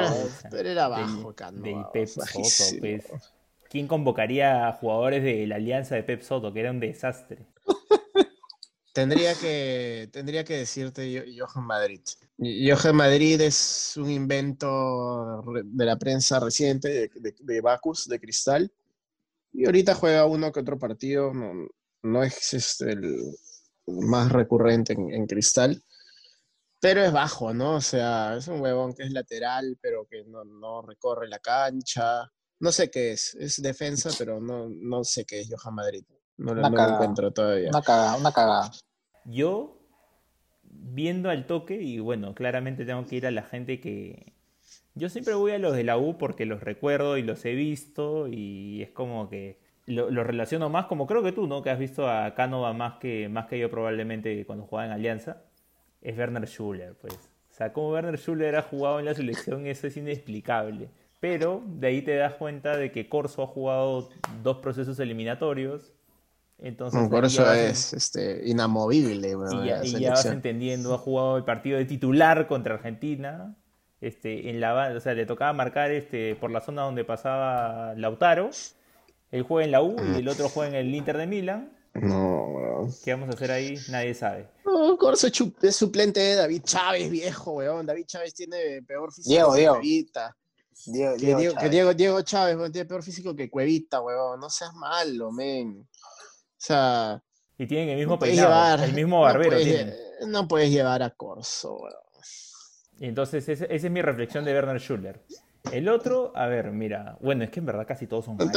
S2: era, bajo Cano.
S1: Del Pep Soto, pues. ¿Quién convocaría a jugadores de la Alianza de Pep Soto, que era un desastre?
S2: Tendría que, tendría que decirte Johan Madrid. Johan Madrid es un invento de la prensa reciente de, Bacus, de Cristal. Y ahorita juega uno que otro partido. No, es este, el más recurrente en, Cristal. Pero es bajo, ¿no? O sea, es un huevón que es lateral, pero que no, recorre la cancha. No sé qué es. Es defensa, pero no, no sé qué es Johan Madrid. No, lo encuentro todavía.
S3: Una cagada, una cagada.
S1: Yo, viendo al toque, y bueno, claramente tengo que ir a la gente que... Yo siempre voy a los de la U porque los recuerdo y los he visto y es como que lo, lo relaciono más, como creo que tú, ¿no? Que has visto a Canova más que, más que yo probablemente cuando jugaba en Alianza, es Werner Schuller, pues. O sea, como Werner Schuller ha jugado en la selección, eso es inexplicable. Pero de ahí te das cuenta de que Corso ha jugado dos procesos eliminatorios. Entonces,
S2: No, por
S1: ya
S2: eso
S1: vas
S2: es este, inamovible, weón,
S1: y ya,
S2: la
S1: y ya vas entendiendo, ha jugado el partido de titular contra Argentina. Este, en la, o sea, le tocaba marcar este, por la zona donde pasaba Lautaro. Él juega en la U y el otro juega en el Inter de Milán.
S2: No, weón.
S1: ¿Qué vamos a hacer ahí? Nadie sabe.
S2: No, Corso es suplente de David Chávez, viejo, weón. David Chávez tiene peor físico
S3: Diego,
S2: que
S3: Diego.
S2: Cuevita.
S3: Diego,
S2: Que
S3: Diego Chávez.
S2: Diego, Diego Chávez, weón, tiene peor físico que Cuevita, weón. No seas malo, men. Sea,
S1: Y tienen el mismo
S2: no puedes
S1: peinado,
S2: llevar.
S1: el mismo
S2: no
S1: barbero
S2: puedes
S1: tienen.
S2: lle- No puedes llevar a Corso.
S1: Y entonces esa es mi reflexión de Werner Schuller. El otro, a ver, mira, bueno, es que en verdad casi todos son malos.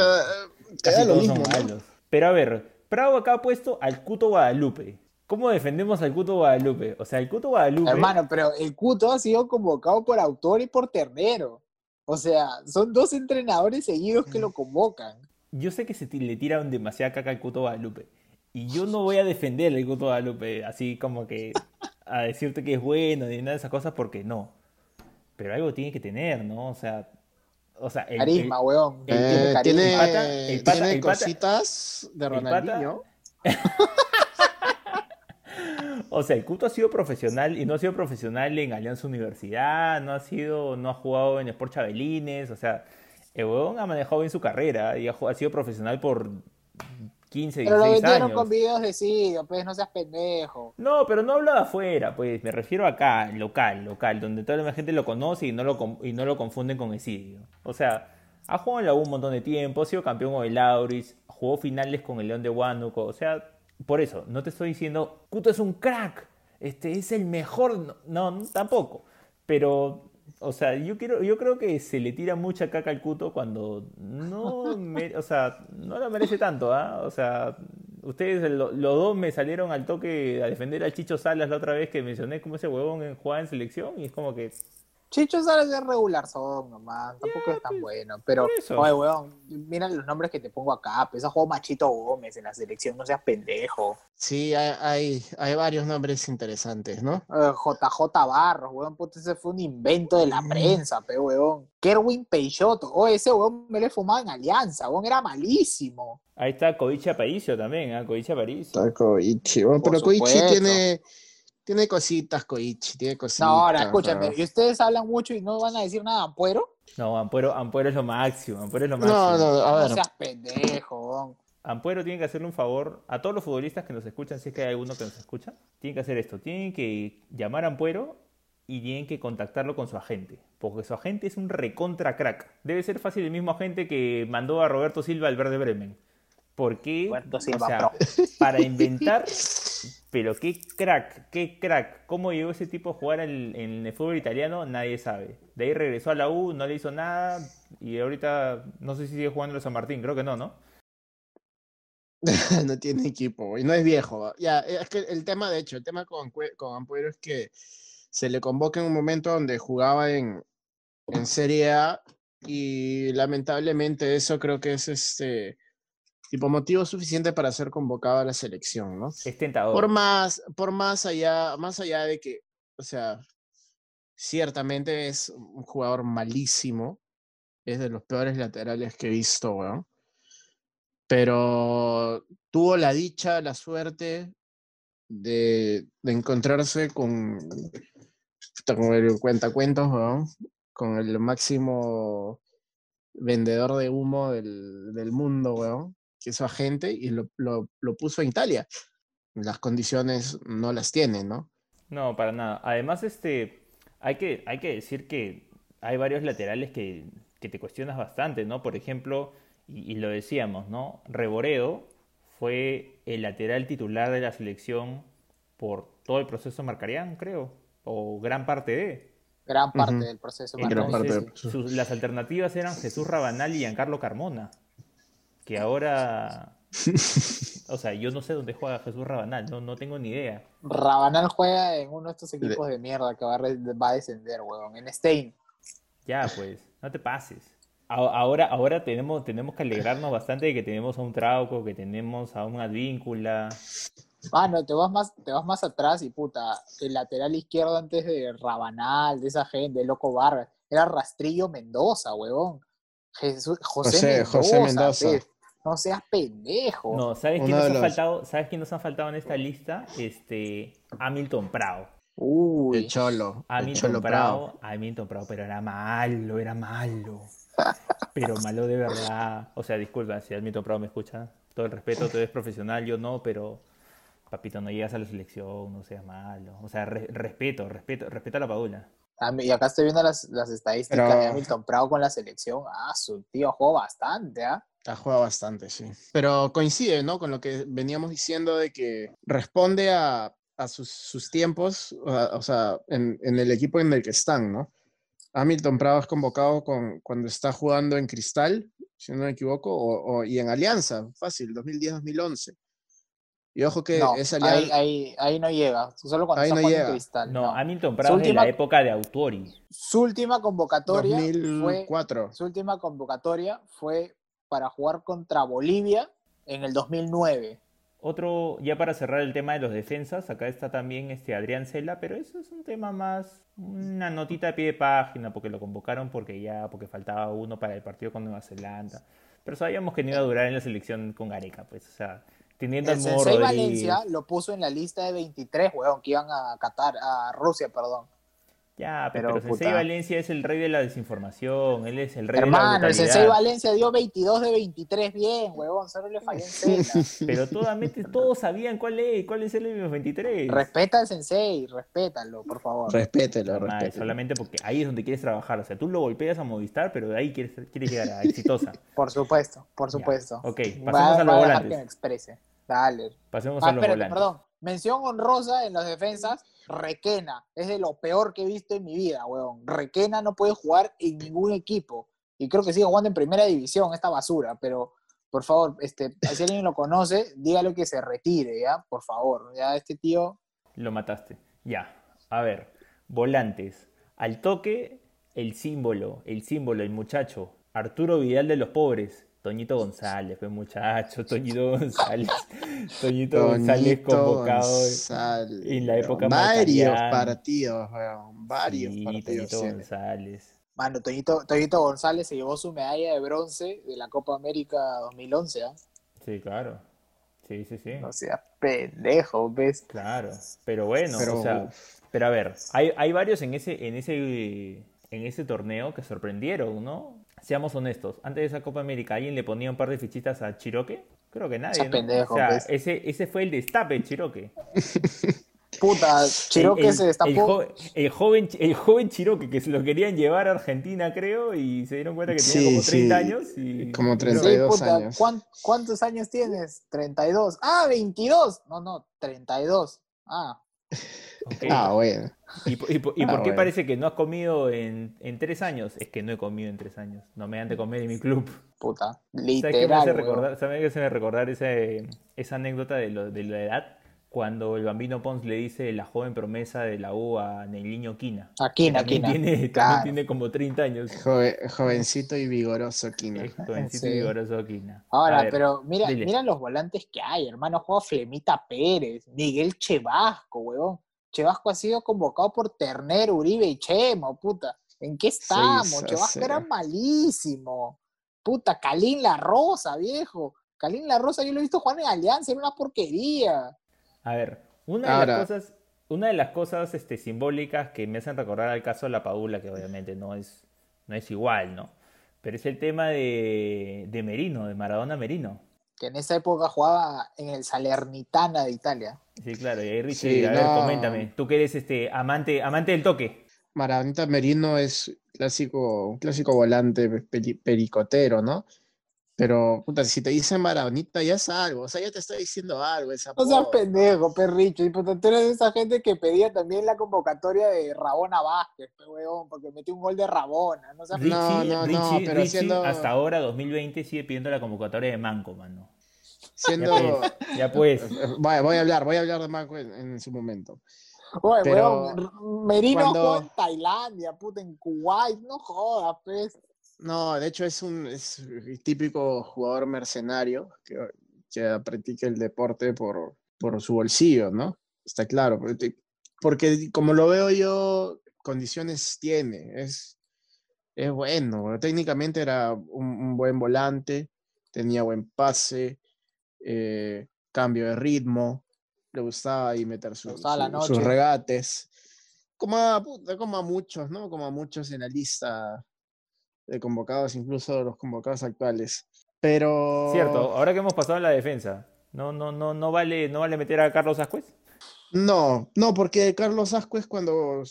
S2: te
S1: Casi todos
S2: mismo,
S1: son
S2: ¿no?
S1: malos. Pero a ver, Prado acá ha puesto al Cuto Guadalupe. ¿Cómo defendemos al Cuto Guadalupe? O sea, el Cuto Guadalupe.
S3: Hermano, pero el Cuto ha sido convocado por autor y por ternero. O sea, son dos entrenadores seguidos que lo convocan.
S1: Yo sé que se le tiran demasiada caca al Cuto Guadalupe. Y yo no voy a defender al Cuto Guadalupe así como que a decirte que es bueno ni nada de esas cosas porque no. Pero algo tiene que tener, ¿no? O sea, o sea, el-
S3: Carisma,
S1: el-
S3: weón.
S1: el-
S2: Eh,
S3: Tiene carisma.
S2: tiene
S1: El pata- el pata-
S2: tiene
S1: el pata-
S2: cositas de
S1: el
S2: Ronaldinho.
S1: O sea, el Cuto ha sido profesional y no ha sido profesional en Alianza Universidad, no ha sido, no ha jugado en Sport Chabelines, o sea, el huevón ha manejado bien su carrera y ha, sido profesional por 15,
S3: Pero lo
S1: 16
S3: vendieron con videos de sí, pues no seas pendejo.
S1: No, pero no hablo de afuera, pues me refiero acá, local, local, donde toda la gente lo conoce y no lo, y no lo confunden con Esidio. O sea, ha jugado en la U un montón de tiempo, ha sido campeón con el Lauris, jugó finales con el León de Huánuco, o sea, por eso, no te estoy diciendo, Cuto es un crack, este es el mejor, no, tampoco, pero, o sea, yo, quiero, yo creo que se le tira mucha caca al Cuto cuando no, me- o sea, no la merece tanto, ¿ah? O sea, ustedes lo- los dos me salieron al toque a defender al Chicho Salas la otra vez que mencioné como ese huevón en, jugaba en selección y es como que,
S3: Chicho Salas es regular son nomás, tampoco es tan bueno. Pero, oye, weón, mira los nombres que te pongo acá. Pues ha jugado Machito Gómez en la selección, no seas pendejo.
S2: Sí, hay, hay, hay varios nombres interesantes, ¿no?
S3: Eh, JJ Barros, weón, puta, ese fue un invento de la prensa, pe, weón. Kerwin Peixoto, oh, ese weón me lo he fumado en Alianza, weón, era malísimo.
S1: ahí está Koichi Aparicio también, ¿ah? Koichi Aparicio.
S2: Está Koichi. Bueno, pero Koichi
S3: supuesto.
S2: tiene, tiene cositas, Koichi, tiene cositas.
S3: No, ahora, escúchame,
S2: ¿no?
S3: y ustedes hablan mucho y no van a decir nada, Ampuero.
S1: No, Ampuero, Ampuero es lo máximo, Ampuero es lo máximo.
S2: No, no, a
S3: No
S2: ver.
S3: seas pendejo.
S1: Ampuero tiene que hacerle un favor a todos los futbolistas que nos escuchan, si es que hay alguno que nos escucha. Tienen que hacer esto, tienen que llamar a Ampuero y tienen que contactarlo con su agente, porque su agente es un recontra crack. Debe ser fácil el mismo agente que mandó a Roberto Silva al Verde Bremen. Porque,
S3: Roberto Silva,
S1: o sea, para inventar, pero qué crack, qué crack. ¿Cómo llegó ese tipo a jugar en, el fútbol italiano? Nadie sabe. De ahí regresó a la U, no le hizo nada y ahorita no sé si sigue jugando en San Martín, creo que no, ¿no?
S2: no tiene equipo y no es viejo. Ya, es que el tema, de hecho, el tema con, con Ampuero es que se le convoca en un momento donde jugaba en, en Serie A y lamentablemente eso creo que es este tipo motivo suficiente para ser convocado a la selección, ¿no?
S1: Es tentador.
S2: Por más, por más allá, más allá de que, o sea, ciertamente es un jugador malísimo, es de los peores laterales que he visto, weón. Pero tuvo la dicha, la suerte de, de encontrarse con, con el cuentacuentos, weón, con el máximo vendedor de humo del, del mundo, weón, que su agente, y lo, lo, lo puso en Italia las condiciones no las tiene, ¿no?
S1: No, para nada. Además, este, hay que, hay que decir que hay varios laterales que, que te cuestionas bastante, ¿no? Por ejemplo, y, y lo decíamos, ¿no? Reboredo fue el lateral titular de la selección por todo el proceso Marcarián, creo, o gran parte de.
S3: Gran parte del proceso.
S2: Gran parte
S1: sus- las alternativas eran Jesús Rabanal y Giancarlo Carmona, que ahora O sea, yo no sé dónde juega Jesús Rabanal, no, no tengo ni idea.
S3: Rabanal juega en uno de estos equipos de mierda que va a, va a descender, weón. En Stein.
S1: Ya, pues, no te pases. A- Ahora, ahora tenemos, tenemos que alegrarnos bastante de que tenemos a un Trauco, que tenemos a un Advíncula.
S3: Mano, te vas más, te vas más atrás y puta, el lateral izquierdo antes de Rabanal, de esa gente, de Loco Vargas, era Rastrillo Mendoza, huevón. Jesús, José,
S2: José-
S3: Mendoza,
S2: José Mendoza.
S3: No seas pendejo.
S1: No, ¿sabes quién, nos ha faltado? ¿Sabes quién nos ha faltado en esta lista? Este, Hamilton Prado.
S3: Uy,
S2: El Cholo. El
S1: Hamilton
S2: Cholo Prado.
S1: Prado, Hamilton Prado, pero era malo, era malo. Pero malo de verdad. O sea, disculpa, si Hamilton Prado me escucha, todo el respeto, tú eres profesional, yo no, pero papito, no llegas a la selección, no seas malo. O sea, re- respeto, respeto, respeto a la Padula.
S3: A mí- y acá estoy viendo las, las estadísticas
S2: Pero-
S3: de Hamilton Prado con la selección. Ah, su tío jugó bastante, ¿ah?
S2: Ha jugado bastante, sí. Pero coincide, ¿no? Con lo que veníamos diciendo de que responde a, a sus, sus tiempos, a- o sea, en, en el equipo en el que están, ¿no? Hamilton Prado es convocado con, cuando está jugando en Cristal, si no me equivoco, o, o- y en Alianza, fácil, 2010-2011. Y ojo que
S3: No,
S2: esa
S3: ahí,
S2: alianza...
S3: ahí, ahí no llega. Solo cuando
S2: Ahí
S3: está
S2: no llega.
S3: Cristal.
S1: No,
S3: no.
S1: Hamilton Prado es de la época de Autori.
S3: Su última convocatoria fue
S2: 2004.
S3: Su última convocatoria fue para jugar contra Bolivia en el 2009.
S1: Otro, ya para cerrar el tema de los defensas, acá está también este Adrián Cela, pero eso es un tema más, una notita de pie de página, porque lo convocaron porque ya, porque faltaba uno para el partido con Nueva Zelanda. Pero sabíamos que no iba a durar en la selección con Gareca, pues, o sea, teniendo
S3: El Sensei
S1: Rodríguez.
S3: Valencia lo puso en la lista de 23, weón, que iban a Qatar, a Rusia, perdón.
S1: Ya, pero,
S3: Pero,
S1: Sensei. Valencia es el rey de la desinformación, él es el rey de la
S3: Hermano, el. Sensei Valencia dio 22 de 23 bien, weón, solo le falló en Cela.
S1: Pero totalmente todos sabían cuál es, cuál es el M23.
S3: Respeta al Sensei, respétalo, por favor.
S2: Respételo,
S1: Normal,
S2: respételo.
S1: solamente porque ahí es donde quieres trabajar. O sea, tú lo golpeas a Movistar, pero de ahí quieres, quieres llegar a exitosa.
S3: Por supuesto, por supuesto.
S1: Ok,
S3: Va-
S1: pasemos a los
S3: va
S1: volantes.
S3: que me exprese. Dale.
S1: Pasemos
S3: Ah,
S1: a los
S3: espérate,
S1: volantes.
S3: perdón. Mención honrosa en las defensas, Requena. Es de lo peor que he visto en mi vida, weón. Requena no puede jugar en ningún equipo. Y creo que sigue jugando en primera división, esta basura. Pero, por favor, este, si alguien lo conoce, dígale que se retire, ¿ya? Por favor. Ya este tío.
S1: Lo mataste. Ya. A ver, volantes. Al toque, el símbolo, el símbolo, el muchacho. Arturo Vidal de los pobres. Toñito González, fue muchacho. Toñito González. Toñito González convocado.
S2: González,
S1: en la época
S2: Varios partidos, weón, Varios
S1: Sí,
S2: partidos.
S1: Toñito. González.
S3: Mano, Toñito, Toñito González se llevó su medalla de bronce de la Copa América 2011, ¿ah?
S1: Sí, claro. Sí, sí, sí.
S3: O sea, pendejo, ¿ves?
S1: Claro, pero bueno,
S2: Pero-
S1: o sea, pero a ver, hay, hay varios en ese, en ese, en ese torneo que sorprendieron, ¿no? Seamos honestos, antes de esa Copa América, ¿alguien le ponía un par de fichitas a Chiroque? Creo que nadie, ¿no?
S3: pendejo,
S1: o sea,
S3: pues.
S1: ese, ese fue el destape de Chiroque.
S3: Puta, Chiroque
S1: el,
S3: se
S1: el
S3: destapó.
S1: jo- el joven, el joven Chiroque que se lo querían llevar a Argentina, creo, y se dieron cuenta que tenía
S2: Sí,
S1: como 30
S2: sí,
S1: años. Y,
S2: como
S1: y creo-
S2: 32
S3: puta,
S2: años.
S3: ¿cuán- ¿Cuántos años tienes? 32. Ah, 22. No, no, 32. Ah,
S2: Ah, bueno.
S1: ¿Y,
S2: Ah,
S1: por qué
S2: bueno.
S1: parece que no has comido en, en tres años? Es que no he comido en tres años. No me han de comer en mi club.
S3: puta.
S1: ¿Sabes qué me
S3: Literal.
S1: hace recordar, ¿sabes qué se me recordar ese- esa anécdota de, lo- de la edad? Cuando el bambino Pons le dice la joven promesa de la U a Neiliño Quina.
S3: Aquí,
S1: También
S3: aquí.
S1: tiene, también
S3: Claro.
S1: tiene como 30 años.
S2: Joven- jovencito y vigoroso.
S1: Es jovencito
S3: Sí.
S1: y vigoroso Quina.
S3: Ahora,
S1: A ver,
S3: pero mira,
S1: dile.
S3: mira los volantes que hay, hermano. Juega Flemita Pérez, Miguel Chevasco, weón. Chevasco ha sido convocado por Ternero, Uribe y Chemo, puta. ¿En qué estamos?
S2: A
S3: Chevasco era malísimo. Puta, Calín La Rosa, viejo. Calín La Rosa, yo lo he visto jugar en Alianza, era una porquería.
S1: A ver, una de
S2: Ahora-
S1: las cosas, una de las cosas este, simbólicas que me hacen recordar al caso de la Padula, que obviamente no es, no es igual, ¿no? Pero es el tema de, de Merino, de Maradona Merino.
S3: Que en esa época jugaba en el Salernitana de Italia.
S1: Sí, claro, y ahí Richie,
S2: Sí,
S1: a ver,
S2: no.
S1: coméntame, tú que eres este amante, amante del toque.
S2: Maravita Merino es clásico, un clásico volante peri- pericotero, ¿no? Pero, puta, si te dicen Maravita ya es algo, o sea, ya te está diciendo algo esa
S3: No seas pendejo, perricho. Y puta, tú eres de esa gente que pedía también la convocatoria de Rabona Vázquez, weón, porque metió un gol de Rabona. No seas
S1: Richie,
S2: No, no, no,
S1: Richie,
S2: pero
S1: Richie
S2: siendo-
S1: hasta ahora, 2020, sigue pidiendo la convocatoria de Manco, mano.
S2: siendo...
S1: Ya pues.
S2: Voy, voy a hablar, voy a hablar de Marco en, en su momento.
S3: Oye,
S2: Pero
S3: weón, Merino
S2: cuando-
S3: jugó en Tailandia, puta, en Kuwait, no jodas, pues.
S2: No, de hecho es un es el típico jugador mercenario que, que practica el deporte por, por su bolsillo, ¿no? Está claro. porque- Porque como lo veo yo, condiciones tiene. Es, es bueno. Técnicamente era un, un buen volante, tenía buen pase, eh, cambio de ritmo, le gustaba ahí meter su- sus regates. Como a, como a muchos, ¿no? Como a muchos en la lista de convocados, incluso los convocados actuales. Pero.
S1: Cierto, ahora que hemos pasado a la defensa, ¿no, no, no, no, vale, ¿no vale meter a Carlos Ascuez?
S2: No, no, porque Carlos Ascuez cuando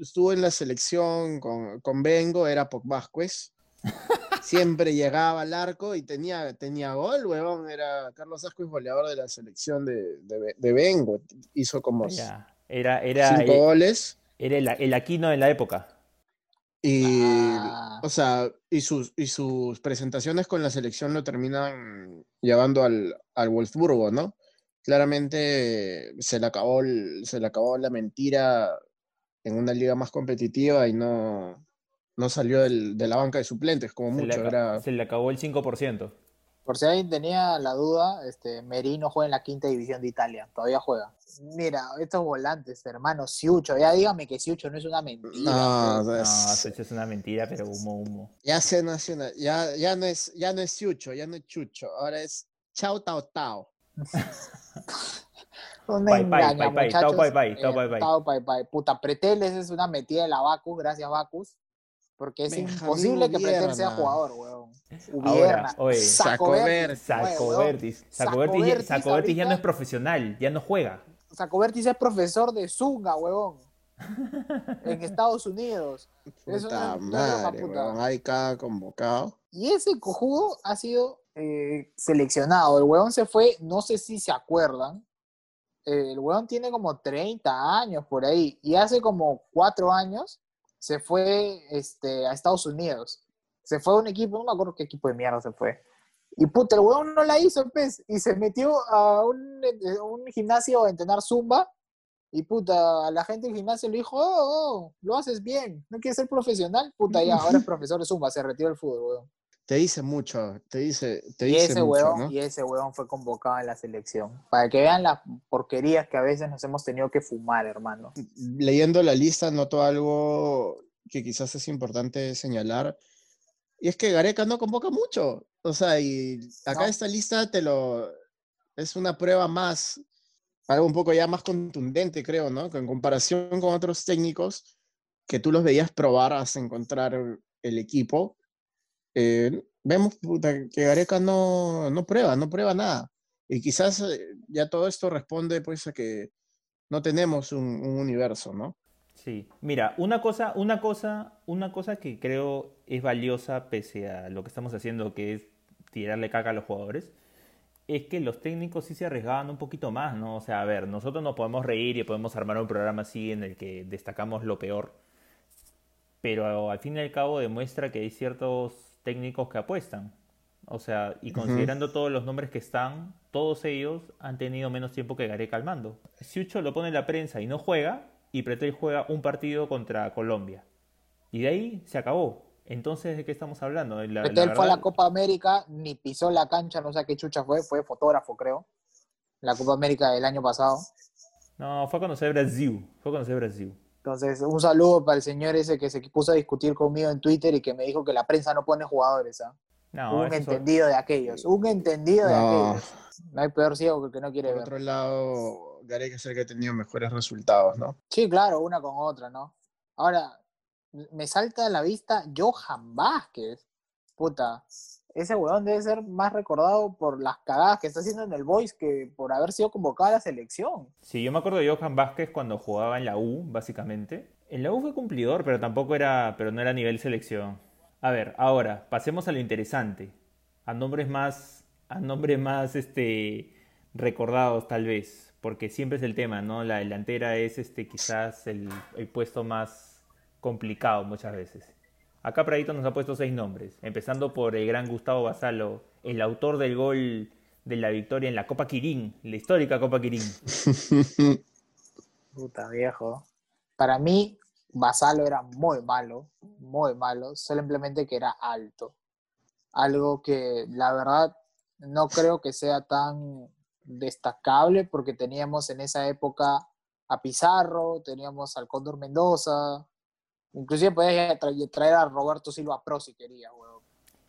S2: estuvo en la selección con, con Bengo era Vázquez. Siempre llegaba al arco y tenía, tenía gol, huevón. Era Carlos Ascuez goleador de la selección de, de, de Bengo. Hizo como
S1: Ya, Era, era,
S2: cinco
S1: eh,
S2: goles.
S1: era el, el Aquino de la época.
S2: Y,
S3: Ah.
S2: o sea, y sus, y sus presentaciones con la selección lo terminan llevando al, al Wolfsburgo, ¿no? Claramente se le acabó, el- se le acabó la mentira en una liga más competitiva y no, no salió del- de la banca de suplentes, como
S1: Se
S2: mucho. Era,
S1: se le acabó el 5%.
S3: Por si alguien tenía la duda, este, Merino juega en la quinta división de Italia, todavía juega. Mira, estos volantes, hermano, Siucho, ya dígame que Siucho no es una mentira.
S2: No,
S3: pues.
S1: No,
S2: es-
S1: eso es una mentira, pero humo, humo.
S2: ya se nacional, ya, ya no es, ya no es Chucho, ya no es Chucho, ahora es Chao Tao Tao.
S1: Pai, pai, pai, pai,
S3: muchachos.
S1: pai, pai, tao,
S3: Eh,
S1: pai, pai.
S3: tao, pai, pai. Puta, Preteles es una metida de la Bacus, gracias Bacus. Porque es
S2: Benjamín
S3: imposible que Pretel sea jugador, weón.
S1: Ahora, oye,
S3: Sacobertis,
S1: Saco
S3: weón.
S1: Vertis. Saco Vertis ya,
S3: Sacobertis
S1: ya no es profesional, ya no juega.
S3: Sacobertis es profesor de Zunga, weón. en Estados Unidos. Eso
S2: Puta
S3: es
S2: madre,
S3: puta.
S2: weón, Hay cada convocado.
S3: Y ese cojudo ha sido eh, seleccionado. El huevón se fue, no sé si se acuerdan. eh, el huevón tiene como 30 años por ahí. Y hace como 4 años se fue este, a Estados Unidos. Se fue a un equipo, no me acuerdo qué equipo de mierda se fue. Y puta, el huevón no la hizo, pues. Y se metió a un, eh, un gimnasio a entrenar zumba. Y puta, a la gente del gimnasio le dijo, oh, oh, lo haces bien, no quieres ser profesional, puta, ya, ahora es profesor de zumba, se retiró del fútbol, huevón.
S2: Te dice mucho, te dice, te
S3: Y
S2: dice
S3: ese,
S2: mucho,
S3: huevón,
S2: ¿no?
S3: y ese huevón fue convocado en la selección. Para que vean las porquerías que a veces nos hemos tenido que fumar, hermano.
S2: Leyendo la lista noto algo que quizás es importante señalar. Y es que Gareca no convoca mucho. O sea, y acá
S3: No.
S2: esta lista te lo es una prueba más, algo un poco ya más contundente, creo, ¿no? Que en comparación con otros técnicos que tú los veías probar hasta encontrar el equipo, eh, vemos que Gareca no, no prueba, no prueba nada. Y quizás eh, ya todo esto responde pues a que no tenemos un, un universo, ¿no?
S1: Sí, mira, una cosa, una cosa, una cosa que creo es valiosa pese a lo que estamos haciendo, que es tirarle caca a los jugadores, es que los técnicos sí se arriesgaban un poquito más, ¿no? O sea, a ver, nosotros nos podemos reír y podemos armar un programa así en el que destacamos lo peor, pero al fin y al cabo demuestra que hay ciertos técnicos que apuestan. O sea, y considerando todos los nombres que están, todos ellos han tenido menos tiempo que Gareca al mando. Siucho lo pone en la prensa y no juega, y Pretel juega un partido contra Colombia. Y de ahí se acabó. Entonces, ¿de qué estamos hablando? La- la
S3: Betel fue a la
S1: verdad-
S3: Copa América, ni pisó la cancha, no sé qué chucha fue, fue fotógrafo, creo. La Copa América del año pasado.
S1: No, fue a conocer Brasil. Fue a conocer Brasil.
S3: Entonces, un saludo para el señor ese que se puso a discutir conmigo en Twitter y que me dijo que la prensa no pone jugadores, ¿ah?
S1: No,
S3: un
S1: son-
S3: entendido de aquellos, un entendido de
S2: No.
S3: aquellos. No hay peor ciego que el que no quiere
S2: Por
S3: ver.
S2: otro lado, Gareca es el que ha tenido mejores resultados, ¿no?
S3: Sí, claro, una con otra, ¿no? Ahora, me salta a la vista Johan Vázquez. Puta, ese weón debe ser más recordado por las cagadas que está haciendo en el Boys que por haber sido convocado a la selección.
S1: Sí, yo me acuerdo de Johan Vázquez cuando jugaba en la U, básicamente. En la U fue cumplidor, pero tampoco era, pero no era nivel selección. A ver, ahora, pasemos a lo interesante. A nombres más, a nombres más, este, recordados tal vez, porque siempre es el tema, ¿no? La delantera es, este, quizás el puesto más complicado muchas veces. Acá Pradito nos ha puesto seis nombres, empezando por el gran Gustavo Basalo, el autor del gol de la victoria en la Copa Quirín, la histórica Copa Quirín.
S3: Puta viejo. Para mí, Basalo era muy malo, muy malo, simplemente que era alto. Algo que la verdad no creo que sea tan destacable porque teníamos en esa época a Pizarro, teníamos al Cóndor Mendoza, inclusive podías traer a Roberto Silva Pro si querías, weón.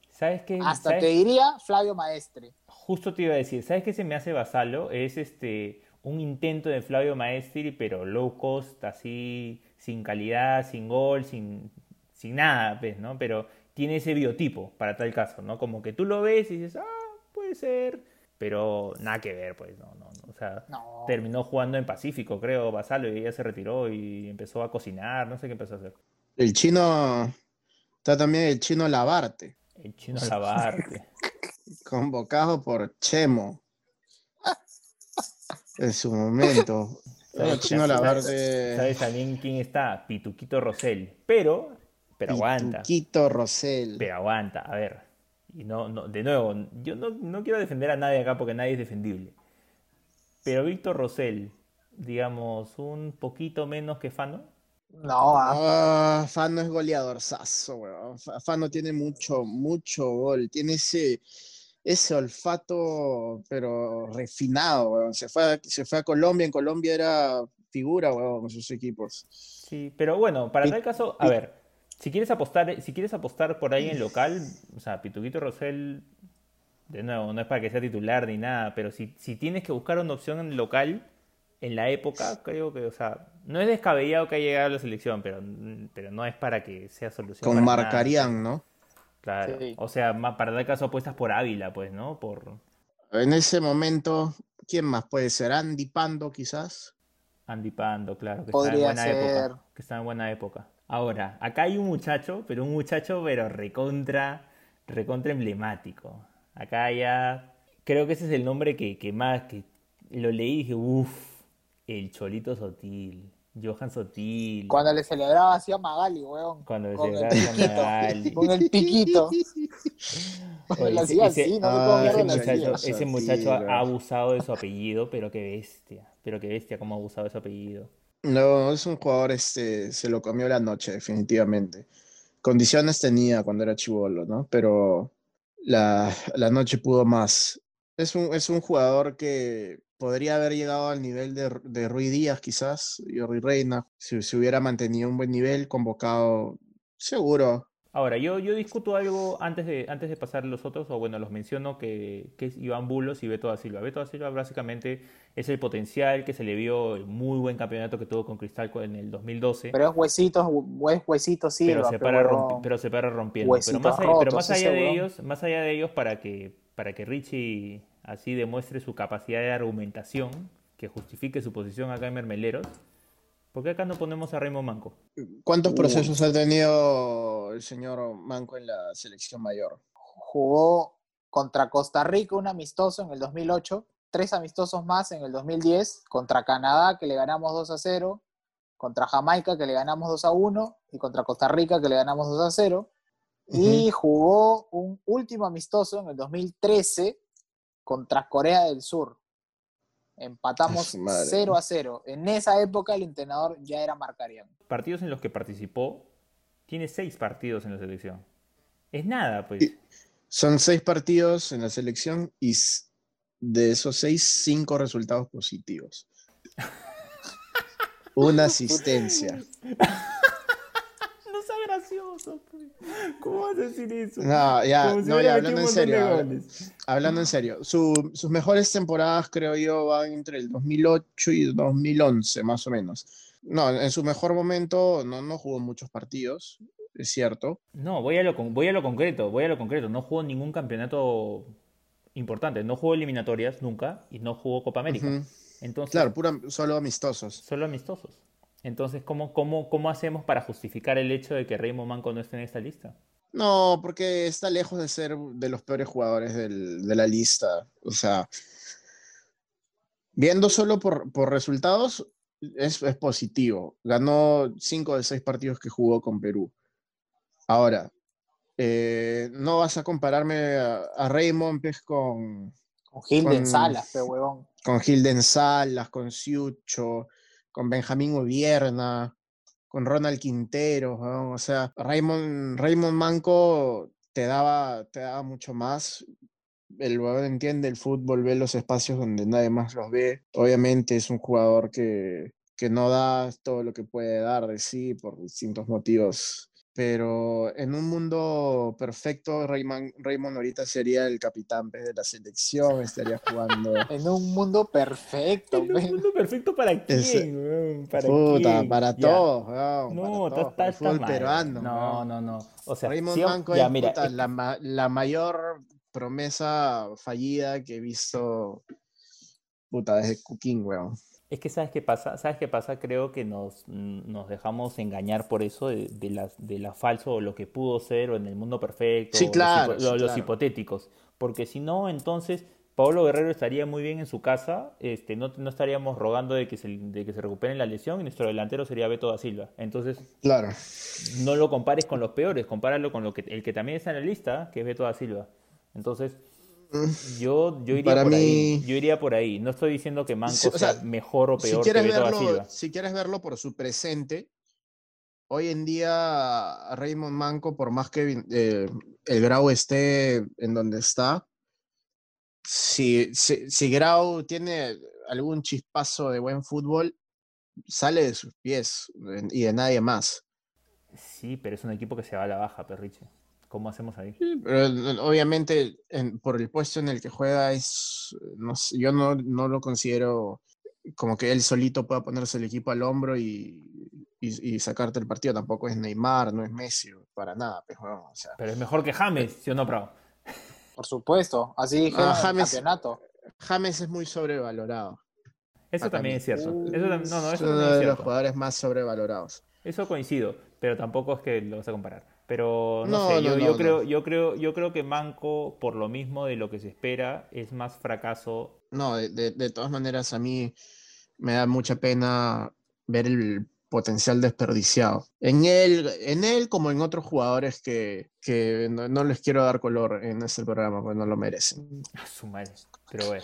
S1: ¿Sabes qué?
S3: Hasta
S1: ¿Sabes?
S3: te diría Flavio Maestre.
S1: Justo te iba a decir, ¿sabes qué se me hace Basalo? Es este un intento de Flavio Maestri, pero low cost, así, sin calidad, sin gol, sin, sin nada, ¿ves? ¿no? Pero tiene ese biotipo para tal caso, ¿no? Como que tú lo ves y dices, ah, puede ser, pero nada que ver, pues, no, no, no. O sea,
S3: No.
S1: terminó jugando en Pacífico, creo, Basalo, y ya se retiró y empezó a cocinar, no sé qué empezó a hacer.
S2: El chino, está también el chino Labarte,
S1: El chino Labarte.
S2: convocado por Chemo. En su momento.
S1: ¿Sabes-
S2: El chino Labarte.
S1: ¿Sabes también quién está? Pituquito Rosell. Pero, pero aguanta.
S2: Pituquito Rosell.
S1: Pero aguanta, a ver. Y no, no, de nuevo, yo no, no quiero defender a nadie acá porque nadie es defendible. Pero Víctor Rosell, digamos, un poquito menos que Fano.
S3: No, ah,
S2: Fano es goleador sazo, weón. Fa- Fano tiene mucho, mucho gol. Tiene ese, ese olfato, pero refinado, weón. Se fue, a, se fue a Colombia. En Colombia era figura, weón, con sus equipos.
S1: Sí, pero bueno, para tal caso, a ver, si quieres apostar, si quieres apostar por ahí en local, o sea, Pituquito Rosell, de nuevo, no es para que sea titular ni nada, pero si, si tienes que buscar una opción en local, en la época, creo que, o sea, no es descabellado que haya llegado a la selección, pero, pero no es para que sea solución.
S2: Con. Marcarían, ¿no?
S1: Claro.
S3: Sí.
S1: O sea, ma- para tal caso apuestas por Ávila, pues, ¿no? Por
S2: En ese momento, ¿quién más puede ser? Andy Pando, quizás.
S1: Andy Pando, claro, que
S3: Podría
S1: está en buena
S3: ser.
S1: época. Que está en buena época. Ahora, acá hay un muchacho, pero un muchacho, pero recontra, recontra emblemático. Acá ya, creo que ese es el nombre que, que más, que lo leí y dije, uff, el Cholito Sotil, Johan Sotil.
S3: cuando le celebraba así a Magali, weón.
S1: Cuando le celebraba a
S3: piquito,
S1: Magali.
S3: Con el piquito.
S1: Oye, ese- ese-
S3: así, no
S2: ah,
S1: ese muchacho, ese ha abusado de su apellido, pero qué bestia. Pero qué bestia cómo ha abusado de su apellido.
S2: No, es un jugador, este, se lo comió la noche, definitivamente. Condiciones tenía cuando era chivolo, ¿no? Pero la, la noche pudo más. Es un, es un jugador que podría haber llegado al nivel de, de Rui Díaz, quizás, y Rui Reina, si se hubiera mantenido un buen nivel, convocado, seguro.
S1: Ahora, yo, yo discuto algo antes de, antes de pasar a los otros, o bueno, los menciono, que, que es Iván Bulos y Beto da Silva. Beto da Silva básicamente es el potencial que se le vio, el muy buen campeonato que tuvo con Cristal en el 2012,
S3: Pero es huesitos, es huesitos
S1: pero
S3: Silva,
S1: se
S3: pero,
S1: para,
S3: weón,
S1: rompi- pero se para rompiendo. Pero más, allá, pero más allá de ellos, más allá de ellos, para que, para que Richie así demuestre su capacidad de argumentación, que justifique su posición acá en Mermeleros, ¿por qué acá no ponemos a Raymond Manco?
S2: ¿Cuántos
S3: Uh.
S2: procesos ha tenido el señor Manco en la selección mayor?
S3: jugó contra Costa Rica un amistoso en el 2008, tres amistosos más en el 2010, contra Canadá que le ganamos 2 a 0, contra Jamaica que le ganamos 2 a 1 y contra Costa Rica que le ganamos 2 a 0. Y jugó un último amistoso en el 2013 contra Corea del Sur. Empatamos
S2: su madre.
S3: 0 a 0. En esa época el entrenador ya era Marcarian.
S1: partidos en los que participó, tiene seis partidos en la selección. Es nada, pues.
S2: Y- Son seis partidos en la selección y de esos seis, cinco resultados positivos. Una asistencia.
S1: No sea gracioso, pues. ¿Cómo vas a decir eso?
S2: No, ya,
S1: si
S2: no, ya, hablando en serio. habla-. Hablando en serio, su- sus mejores temporadas, creo yo, van entre el 2008 y 2011, más o menos. No, en su mejor momento no, no jugó muchos partidos, es cierto.
S1: No, voy a, lo, con- voy a lo concreto, voy a lo concreto. No jugó ningún campeonato importante. No jugó eliminatorias nunca y no jugó Copa América. Entonces,
S2: Claro, pura, solo amistosos.
S1: solo amistosos. Entonces, ¿cómo, cómo, ¿cómo hacemos para justificar el hecho de que Raymond Manco no esté en esta lista?
S2: No, porque está lejos de ser de los peores jugadores del- de la lista. O sea, viendo solo por, por resultados, es, es positivo. Ganó cinco de seis partidos que jugó con Perú. Ahora, eh, no vas a compararme a, a Raymond pues, con,
S3: Con Hilden
S2: Con-
S3: Salas, huevón.
S2: con Hilden Salas, con Siucho, con Benjamín Ovierna, con Ronald Quintero, o sea, Raymond, Raymond Manco te daba, te daba mucho más. El huevón entiende el fútbol, ve los espacios donde nadie más los ve. Obviamente es un jugador que, que no da todo lo que puede dar de sí por distintos motivos. Pero en un mundo perfecto, Raymond, Raymond ahorita sería el capitán pues, de la selección, estaría jugando.
S3: En un mundo perfecto,
S1: En un
S3: pe.
S1: mundo perfecto para quién, para
S2: Puta,
S1: quién.
S2: para todos, weón,
S1: No,
S2: para el fútbol
S1: mal.
S2: peruano.
S1: No, no, no. O sea,
S2: Raymond
S1: sí,
S2: Manco
S1: ya,
S2: es
S1: mira,
S2: puta,
S1: es-
S2: la, la mayor promesa fallida que he visto puta, desde Cooking, weón.
S1: Es que sabes qué pasa, sabes qué pasa, creo que nos, nos dejamos engañar por eso de, de las de la falso o lo que pudo ser o en el mundo perfecto,
S2: Sí,
S1: los
S2: claro, sí,
S1: los
S2: claro.
S1: hipotéticos, porque si no, entonces Pablo Guerrero estaría muy bien en su casa, este, no, no estaríamos rogando de que se, de que se recupere la lesión y nuestro delantero sería Beto da Silva. Entonces,
S2: Claro.
S1: no lo compares con los peores, compáralo con lo que, el que también está en la lista, que es Beto da Silva. Entonces, yo, yo iría
S2: Para
S1: por ahí, yo iría por ahí. No estoy diciendo que Manco
S2: Sí, o sea,
S1: sea mejor o
S2: Si
S1: peor que
S2: quieres,
S1: Beto da
S2: verlo,
S1: Silva.
S2: si quieres verlo por su presente, hoy en día Raymond Manco, por más que eh, el Grau esté en donde está, si, si, si Grau tiene algún chispazo de buen fútbol, sale de sus pies eh, y de nadie más.
S1: Sí, pero es un equipo que se va a la baja, Perriche. ¿Cómo hacemos ahí?
S2: Pero eh, obviamente en- por el puesto en el que juega es, no sé, yo no, no lo considero como que él solito pueda ponerse el equipo al hombro y, y- y sacarte el partido. Tampoco es Neymar, no es Messi, para nada. Pues, weón, o sea,
S1: Pero es mejor que James, ¿sí o no, Prado?
S3: Por supuesto. Así dijeron
S2: Ah,
S3: en el
S2: James-
S3: campeonato.
S2: James es muy sobrevalorado.
S1: Eso también
S2: mí.
S1: es cierto. Eso no, no,
S2: es
S1: eso
S2: uno
S1: es
S2: de los
S1: cierto.
S2: jugadores más sobrevalorados.
S1: Eso coincido, pero tampoco es que lo vas a comparar. Pero no,
S2: No,
S1: sé,
S2: no,
S1: yo,
S2: no,
S1: yo
S2: no.
S1: creo, yo creo, yo creo que Manco, por lo mismo de lo que se espera, es más fracaso.
S2: No, de, de- de todas maneras a mí me da mucha pena ver el potencial desperdiciado. En él, en él como en otros jugadores que, que no, no les quiero dar color en este programa, porque no lo merecen.
S1: A su madre. Pero bueno.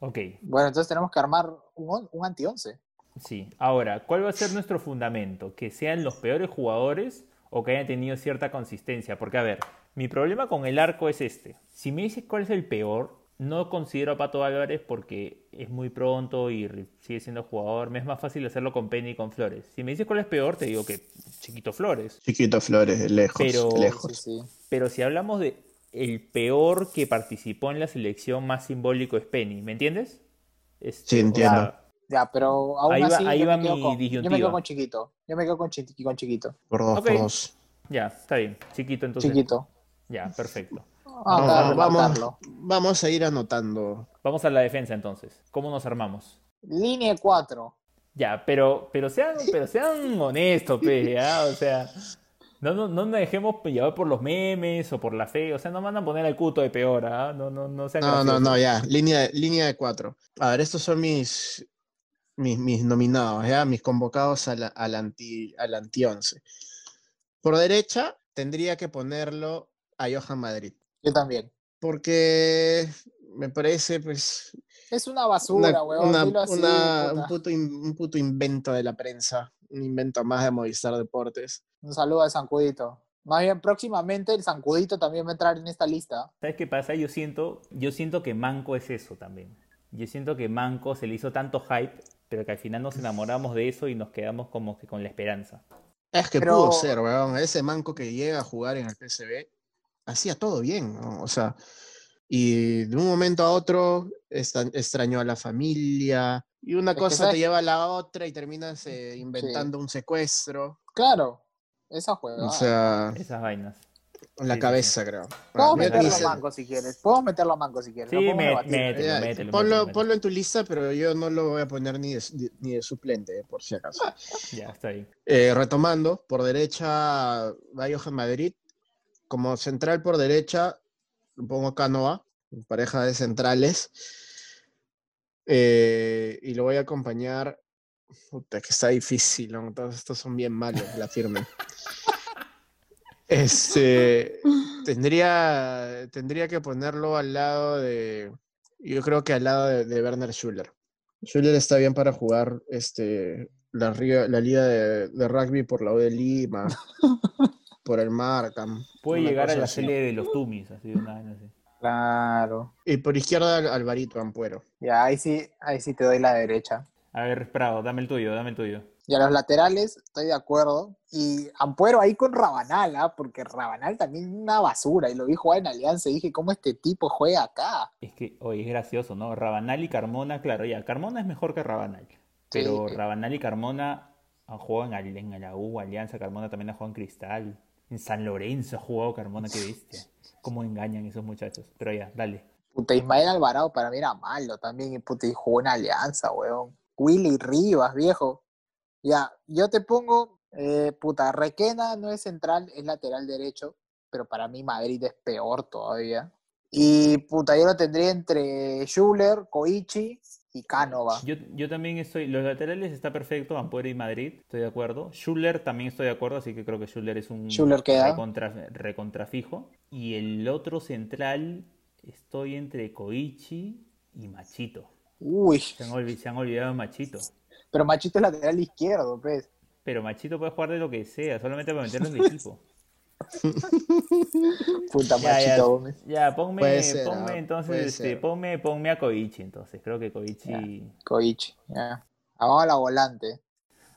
S1: Ok,
S3: Bueno, entonces tenemos que armar un anti-11.
S1: sí. Ahora, ¿cuál va a ser nuestro fundamento? ¿Que sean los peores jugadores o que hayan tenido cierta consistencia? Porque, a ver, mi problema con el arco es este. Si me dices cuál es el peor, no considero a Pato Álvarez porque es muy pronto y sigue siendo jugador. Me es más fácil hacerlo con Penny y con Flores. Si me dices cuál es peor, te digo que Chiquito Flores.
S2: Chiquito Flores, lejos,
S1: Pero-
S2: lejos.
S3: Sí, sí.
S1: Pero si hablamos de el peor que participó en la selección más simbólico es Penny, ¿me entiendes? Este,
S2: Sí,
S1: o
S2: entiendo.
S1: sea,
S3: Ya, pero aún
S1: Ahí va-
S3: así
S1: ahí
S3: yo,
S1: va
S3: me quedo
S1: mi
S3: con, yo me quedo con chiquito. Yo me quedo con, chi- con chiquito.
S2: Por dos, por dos.
S1: ya, está bien. Chiquito entonces.
S3: Chiquito.
S1: Ya, perfecto.
S3: Ah,
S2: Vamos, vamos, vamos a ir anotando.
S1: Vamos a la defensa entonces. ¿Cómo nos armamos?
S3: Línea 4.
S1: Ya, pero, pero sean, pero sean honestos, pe, ya, o sea, no, no, no nos dejemos llevar por los memes o por la fe, o sea, no mandan a poner al cuto de peor, ¿ah? No, no, no sean
S2: No, no,
S1: graciosos.
S2: no, ya. Línea, de- línea de cuatro. A ver, estos son mis, mis, mis nominados, ya, mis convocados al, al anti, al anti 11. Por derecha, tendría que ponerlo a Johan Madrid.
S3: Yo también.
S2: Porque me parece, pues,
S3: Es una basura,
S2: una-
S3: weón.
S2: una-
S3: así,
S2: una- un, puto in- un puto invento de la prensa. Un invento más de Movistar Deportes.
S3: Un saludo al Zancudito. Más bien, próximamente el Zancudito también va a entrar en esta lista.
S1: ¿Sabes qué pasa? Yo siento, yo siento que Manco es eso también. Yo siento que Manco se le hizo tanto hype, pero que al final nos enamoramos de eso y nos quedamos como que con la esperanza.
S2: Es que
S3: Pero-
S2: pudo ser, weón. Ese manco que llega a jugar en el PSV hacía todo bien, ¿no? O sea, y de un momento a otro extrañó a la familia y una
S3: Es
S2: cosa te lleva a la otra y terminas eh, inventando un secuestro.
S3: Claro, esa juega.
S2: O sea,
S1: Esas vainas.
S2: En la
S1: sí, sí.
S2: cabeza, creo.
S3: Podemos
S2: Ah, me
S3: meterlo a manco si quieres. Podemos meterlo a manco si quieres.
S1: Sí,
S3: lo podemos
S1: me-
S3: debatir.
S1: mételo,
S2: Ya,
S1: mételo,
S2: ponlo,
S1: mételo,
S2: ponlo en tu lista, pero yo no lo voy a poner ni de, ni- de suplente, eh, por si acaso.
S1: Ya, está bien.
S2: Eh, retomando, por derecha va Johan Madrid. Como central por derecha, pongo Canoa, pareja de centrales. Eh, y lo voy a acompañar. Puta, que está difícil, ¿no? todos estos son bien malos, la firme. Este tendría, tendría que ponerlo al lado de, Yo creo que al lado de, de Werner Schuller. Schuller está bien para jugar este, la, liga de, de rugby por la U de Lima, por el Markham.
S1: Puede llegar a la
S2: así.
S1: serie de los Tumis, así de una así.
S3: Claro.
S2: Y por izquierda Al- Alvarito Ampuero.
S3: Ya, ahí sí, ahí sí te doy la derecha.
S1: A ver, Prado, dame el tuyo, dame el tuyo.
S3: Y a los laterales, estoy de acuerdo. Y Ampuero ahí con Rabanal, ¿ah? porque Rabanal también es una basura. Y lo vi jugar en Alianza y dije, ¿cómo este tipo juega acá?
S1: Es que, oye, es gracioso, ¿no? Rabanal y Carmona, claro, ya, Carmona es mejor que Rabanal. Pero
S3: Sí.
S1: Rabanal y Carmona han jugado en, en la U, Alianza, Carmona también ha jugado en Cristal. En San Lorenzo ha jugado Carmona, qué bestia. Cómo engañan esos muchachos. Pero ya, dale.
S3: Puta, Ismael Alvarado para mí era malo también. Y puta, y jugó en Alianza, weón. Willy Rivas, viejo. Ya, yo te pongo, eh, puta, Requena no es central, es lateral derecho. Pero para mí Madrid es peor todavía. Y puta, yo lo tendría entre Schuller, Koichi y Cánova.
S1: Yo, yo también estoy. Los laterales está perfecto, Ampuero y Madrid, estoy de acuerdo. Schuller también estoy de acuerdo, así que creo que Schuller es un
S3: Schuller
S1: recontra, recontrafijo. Y el otro central, estoy entre Koichi y Machito.
S3: Uy,
S1: Se han, olvi- se han olvidado de Machito.
S3: Pero Machito es lateral izquierdo, pues.
S1: Pero Machito puede jugar de lo que sea, solamente para meterlo en el equipo.
S3: Puta
S1: Ya,
S3: Machito
S1: ya,
S3: Gómez.
S1: ya, ponme,
S2: ser,
S1: ponme
S2: ah,
S1: entonces, este, ponme, ponme a Koichi entonces. Creo que Koichi.
S3: Koichi, ya. Vamos a la volante.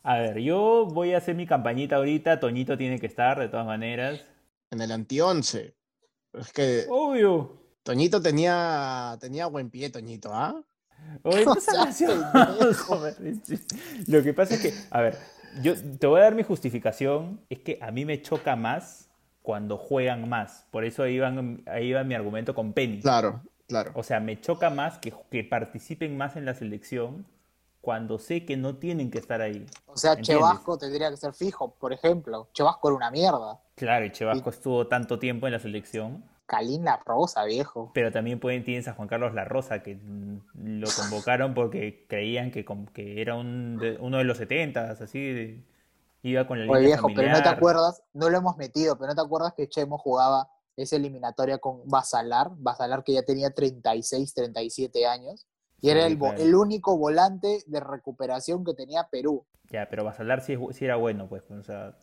S1: A ver, yo voy a hacer mi campañita ahorita. Toñito tiene que estar, de todas maneras.
S2: En el anti-11. Es que
S1: Obvio.
S2: Toñito tenía, tenía buen pie, Toñito, ¿ah?
S1: Oye, no
S3: O
S1: seas
S3: sea,
S1: gracioso, Richie. Lo que pasa es que, a ver, yo te voy a dar mi justificación. Es que a mí me choca más cuando juegan más. Por eso ahí, van, ahí va mi argumento con Penny.
S2: Claro, claro.
S1: O sea, me choca más que, que participen más en la selección cuando sé que no tienen que estar ahí.
S3: O sea,
S1: ¿Entiendes?
S3: Chevasco tendría que ser fijo, por ejemplo. Chevasco era una mierda.
S1: Claro, y Chevasco estuvo tanto tiempo en la selección.
S3: Calín La Rosa, viejo.
S1: Pero también pueden, tienes a Juan Carlos La Rosa, que mm, lo convocaron porque creían que, era un de- uno de los 70, así, de- iba con la
S3: Oye, viejo, pero no te acuerdas, no lo hemos metido, pero no te acuerdas que Chemo jugaba esa eliminatoria con Basalar, Basalar que ya tenía 36, 37 años, y era el, vo-
S1: claro.
S3: el único volante de recuperación que tenía Perú.
S1: Ya, pero Basalar sí era bueno, pues, o sea,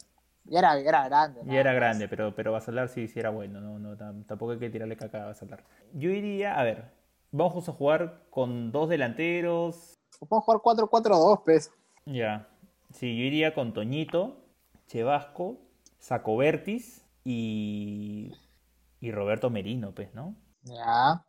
S3: Ya era, era grande. nada
S1: era
S3: más.
S1: grande, pero, pero Basalar sí, sí era bueno, no, no, tam- tampoco hay que tirarle caca a Basalar. Yo iría, a ver, vamos a jugar con dos delanteros,
S3: Podemos jugar 4-4-2, pues.
S1: ya, sí, yo iría con Toñito, Chevasco, Sacobertis y, y Roberto Merino, pues, ¿no?
S3: Ya.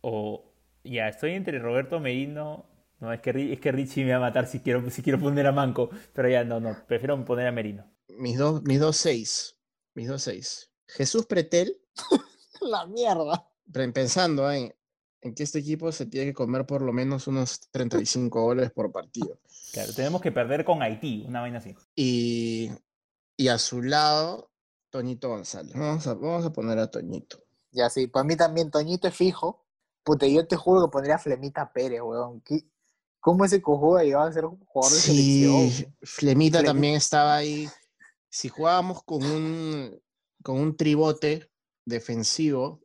S1: O ya, estoy entre Roberto Merino. No, es que, es que Richie me va a matar si quiero, si quiero poner a Manco. Pero ya, no, no, prefiero poner a Merino.
S2: Mis dos, mis dos seis. Mis dos seis. Jesús Pretel,
S3: La mierda.
S2: pensando en, en que este equipo se tiene que comer por lo menos unos 35 goles por partido.
S1: Claro, tenemos que perder con Haití, una vaina así.
S2: Y, y a su lado, Toñito González. Vamos a, vamos a poner a Toñito.
S3: Ya sí, para mí también Toñito es fijo. Puta, yo te juro que pondría a Flemita Pérez, weón. ¿Qué- ¿Cómo ese cojudo llegaba a ser un jugador de
S2: Sí,
S3: selección?
S2: Flemita
S3: Flemi-
S2: también estaba ahí. Si jugábamos con un, con un tribote defensivo,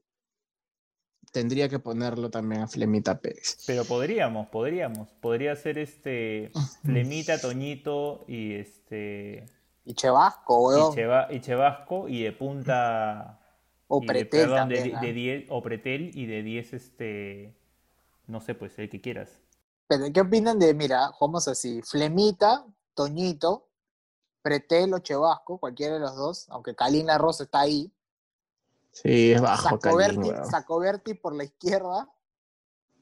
S2: tendría que ponerlo también a Flemita Pérez.
S1: Pero podríamos, podríamos. Podría ser este Flemita, Toñito y este
S3: Y Chevasco,
S1: y,
S3: weón.
S1: Cheva- y Chevasco y de punta
S3: o
S1: y de-
S3: Pretel
S1: perdón, de,
S3: también.
S1: de
S3: ¿ah?
S1: 10 o Pretel y de 10 este no sé, pues el que quieras.
S3: Pero, ¿qué opinan de, mira, jugamos así, Flemita, Toñito, Pretel o Chevasco, cualquiera de los dos, aunque Kalin La Rosa está ahí.
S2: Sí, es bajo
S3: Sacoberti, por la izquierda.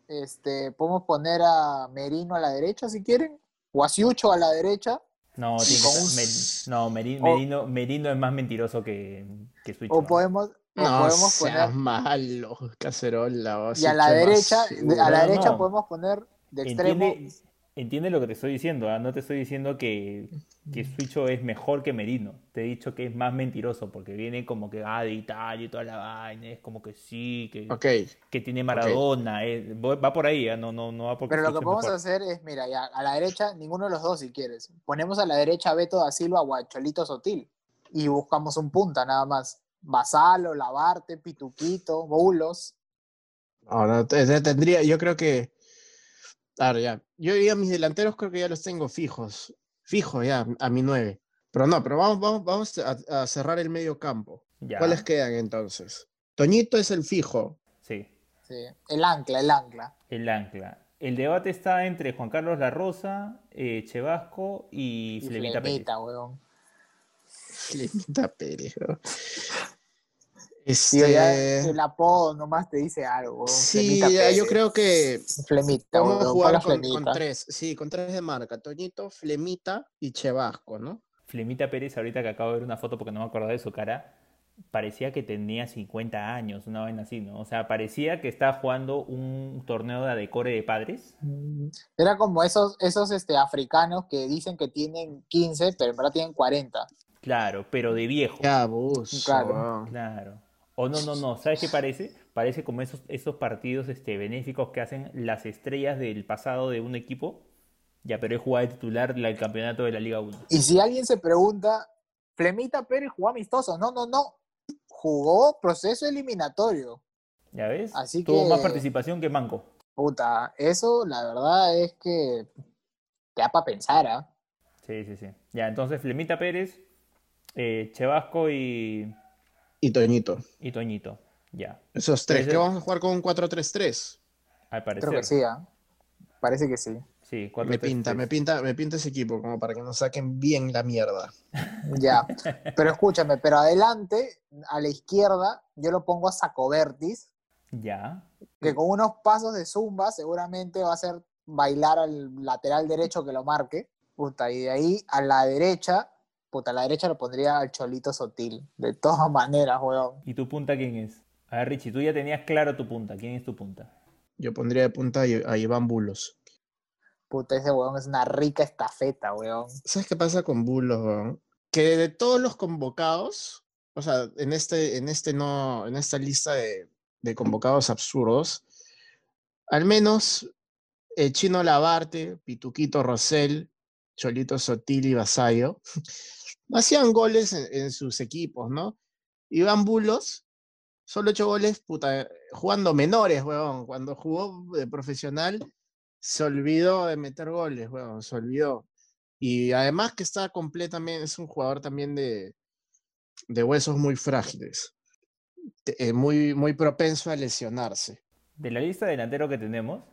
S3: Este, podemos poner a Merino a la derecha si quieren. O a Siucho a la derecha.
S1: No, tiene que
S3: un-
S1: no,
S3: o-
S1: Merino, Merino es más mentiroso que, que Switch.
S3: O
S1: ¿no?
S3: podemos, o
S2: No
S3: podemos
S2: seas
S3: poner.
S2: malo, cacerola.
S3: Y a la derecha, a la derecha
S1: no.
S3: podemos poner de extremo.
S1: Entiende, entiende lo que te estoy diciendo, ¿ah? No te estoy diciendo que, que Suicho es mejor que Merino. Te he dicho que es más mentiroso porque viene como que ah, de Italia y toda la vaina. Es como que sí, que, que tiene Maradona. es- va por ahí, ¿ah? no, no, no va porque
S3: Pero lo que podemos hacer es, mira, ya, a la derecha, ninguno de los dos si quieres. Ponemos a la derecha a Beto da Silva o a Cholito Sotil. Y buscamos un punta nada más. Basalo, Lavarte, Pituquito, Bulos.
S2: Ahora tendría, yo creo que. Claro, ya. Yo ya mis delanteros creo que ya los tengo fijos. Fijos ya, a mi nueve. Pero no, pero vamos, vamos, vamos a, cerrar el medio campo. ¿Cuáles quedan entonces? Toñito es el fijo.
S1: Sí.
S3: Sí. El ancla, el ancla.
S1: El ancla. El debate está entre Juan Carlos La Rosa, eh, Chevasco y, y Flemita,
S3: Flemita Pérez. Weón.
S2: Flemita Pérez,
S3: Este... el apodo nomás te dice algo.
S2: Sí, yo creo que
S3: Flemita.
S2: Vamos a jugar con, tres, sí, con tres de marca, Toñito, Flemita y Chevasco, ¿no?
S1: Flemita Pérez, ahorita que acabo de ver una foto porque no me acuerdo de su cara, parecía que tenía 50 años, una vaina así, ¿no? O sea, parecía que estaba jugando un torneo de decore de padres.
S3: Mm, era como esos, esos este, africanos que dicen que tienen 15, pero en verdad tienen 40.
S1: Claro, pero de viejo.
S2: Ya.
S1: Claro. Claro. O no, no, no. ¿Sabes qué parece? Parece como esos, esos partidos este, benéficos que hacen las estrellas del pasado de un equipo. Ya, pero es jugar de titular el campeonato de la Liga 1.
S3: Y si alguien se pregunta, Flemita Pérez jugó amistoso. No, no, no jugó proceso eliminatorio.
S1: ¿Ya ves? Así Tuvo más participación que Manco.
S3: Puta, eso la verdad es que te da para pensar, ¿ah?
S1: Sí, sí, sí. Ya, entonces Flemita Pérez, eh, Chevasco y...
S2: Y Toñito.
S1: Y Toñito, ya.
S2: Esos tres. ¿Qué vamos a jugar con un 4-3-3?
S1: Al parecer.
S3: Creo que sí, ¿ah? Parece que sí.
S1: Sí,
S2: me pinta, me pinta, me pinta ese equipo como para que nos saquen bien la mierda.
S3: Ya, pero escúchame, pero adelante, a la izquierda, yo lo pongo a Sacovertis.
S1: Ya.
S3: Que con unos pasos de zumba seguramente va a hacer bailar al lateral derecho que lo marque. Puta, y de ahí a la derecha, puta, a la derecha lo pondría al Cholito Sotil. De todas maneras, weón.
S1: ¿Y tu punta quién es? A ver, Richie, tú ya tenías claro tu punta. ¿Quién es tu punta?
S2: Yo pondría de punta a Iván Bulos.
S3: Puta, ese weón es una rica estafeta, weón.
S2: ¿Sabes qué pasa con Bulos, weón? Que de todos los convocados, o sea, en este, en este no, en esta lista de, convocados absurdos, al menos el Chino Labarte, Pituquito Rosell, Cholito Sotil y Hacían goles en, sus equipos, ¿no? Iván Bulos, solo ocho goles, puta, jugando menores, weón. Cuando jugó de profesional, se olvidó de meter goles, bueno, se olvidó. Y además que está completamente, es un jugador también de, de huesos muy frágiles, eh, muy, muy propenso a lesionarse.
S1: De la lista de delantero que tenemos,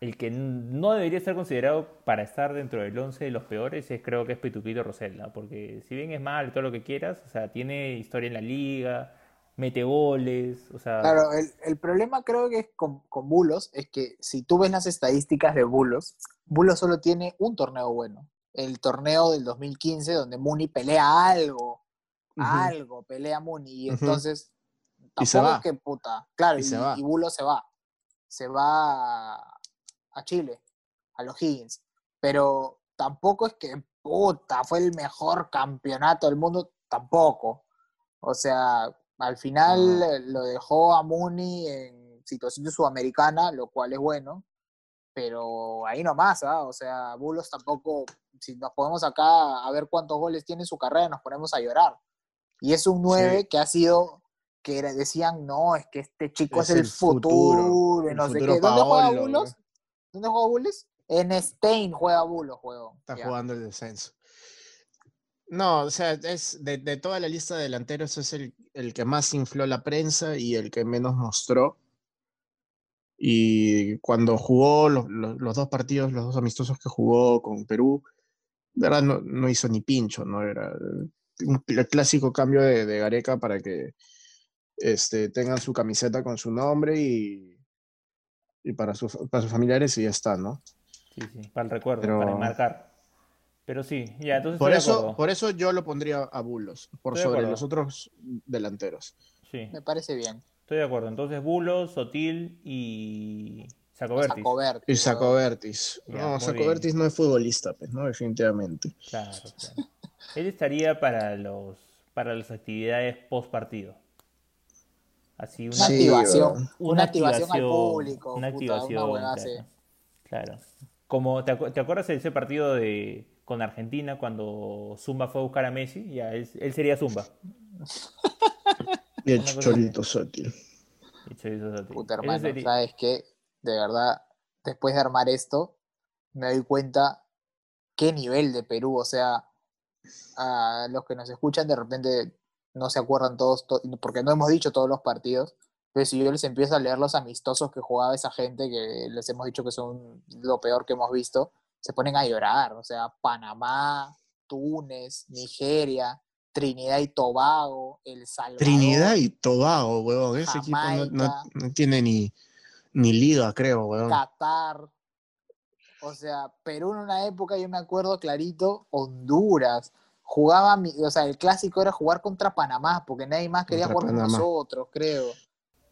S1: el que no debería ser considerado para estar dentro del 11 de los peores es creo que es Petuquito Rosella, porque si bien es mal todo lo que quieras, o sea, tiene historia en la liga, mete goles, o sea...
S3: Claro, el, problema creo que es con, con, Bulos es que si tú ves las estadísticas de Bulos, Bulos solo tiene un torneo bueno, el torneo del 2015 donde Muni pelea algo, algo, pelea Muni, y entonces tampoco es que puta, claro, y, y, Bulos se va, se va a Chile, a los Higgins, pero tampoco es que puta, fue el mejor campeonato del mundo, tampoco. O sea, al final eh, lo dejó a Mooney en situación de sudamericana, lo cual es bueno, pero ahí nomás, ¿ah? O sea, Bulos tampoco, si nos ponemos acá a ver cuántos goles tiene en su carrera, nos ponemos a llorar. Y es un 9 que ha sido, que decían, no, es que este chico es, el, futuro, no sé qué. ¿Dónde juega Bulos? ¿Dónde juega Bulos? En Stein juega Bulos, juego.
S2: Está jugando el descenso. No, o sea, es de, toda la lista de delanteros es el, el, que más infló la prensa y el que menos mostró. Y cuando jugó los, los, dos partidos, los dos amistosos que jugó con Perú, verdad no, no hizo ni pincho, ¿no? Era el clásico cambio de, de, Gareca para que este, tengan su camiseta con su nombre y, y para, para sus familiares y ya está, ¿no?
S1: Sí, sí, para el recuerdo, para marcar. Pero sí, ya, entonces.
S2: Por, eso, por eso yo lo pondría a Bulos, por sobre los otros delanteros.
S1: Sí.
S3: Me parece bien.
S1: Estoy de acuerdo. Entonces, Bulos, Sotil y Sacobertis.
S2: Y Sacobertis. no, Sacobertis no es futbolista, pues, ¿no? Definitivamente.
S1: Claro, claro. Él estaría para los para las actividades post partido.
S3: Así una, activación, una, activación, al público.
S1: Una activación. claro, Como, ¿te, ¿te acuerdas de ese partido de con Argentina cuando Zumba fue a buscar a Messi, ya él, sería Zumba.
S2: Bien, Cholito Sotil.
S1: Y Chorizo Saté.
S3: Puta hermano,
S1: sería-
S3: ¿sabes qué? De verdad, después de armar esto, me doy cuenta qué nivel de Perú, o sea, a los que nos escuchan de repente no se acuerdan todos, to- porque no hemos dicho todos los partidos, pero si yo les empiezo a leer los amistosos que jugaba esa gente, que les hemos dicho que son lo peor que hemos visto, se ponen a llorar, o sea, Panamá, Túnez, Nigeria, Trinidad y Tobago, El Salvador.
S2: Trinidad y Tobago, huevón. Ese equipo no, no-
S3: Jamaica.
S2: no tiene ni, ni liga, creo, huevón.
S3: Qatar. O sea, Perú en una época, yo me acuerdo clarito, Honduras. Jugaba, mi- o sea, el clásico era jugar contra Panamá, porque nadie más quería
S2: Contra
S3: jugar con nosotros, creo.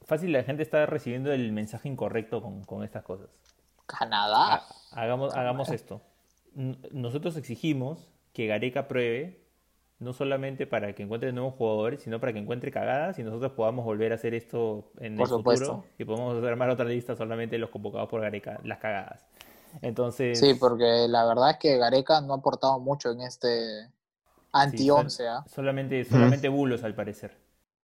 S1: Fácil, la gente está recibiendo el mensaje incorrecto con, con estas cosas.
S3: Canadá.
S1: Ha- Hagamos, hagamos esto. Nosotros exigimos que Gareca pruebe, no solamente para que encuentre nuevos jugadores, sino para que encuentre cagadas y nosotros podamos volver a hacer esto en
S3: Por
S1: el
S3: supuesto.
S1: futuro y podemos armar otra lista solamente de los convocados por Gareca, las cagadas. Entonces,
S3: Sí, porque la verdad es que Gareca no ha aportado mucho en este anti-11, ¿ah?
S1: sol- solamente, solamente bulos al parecer.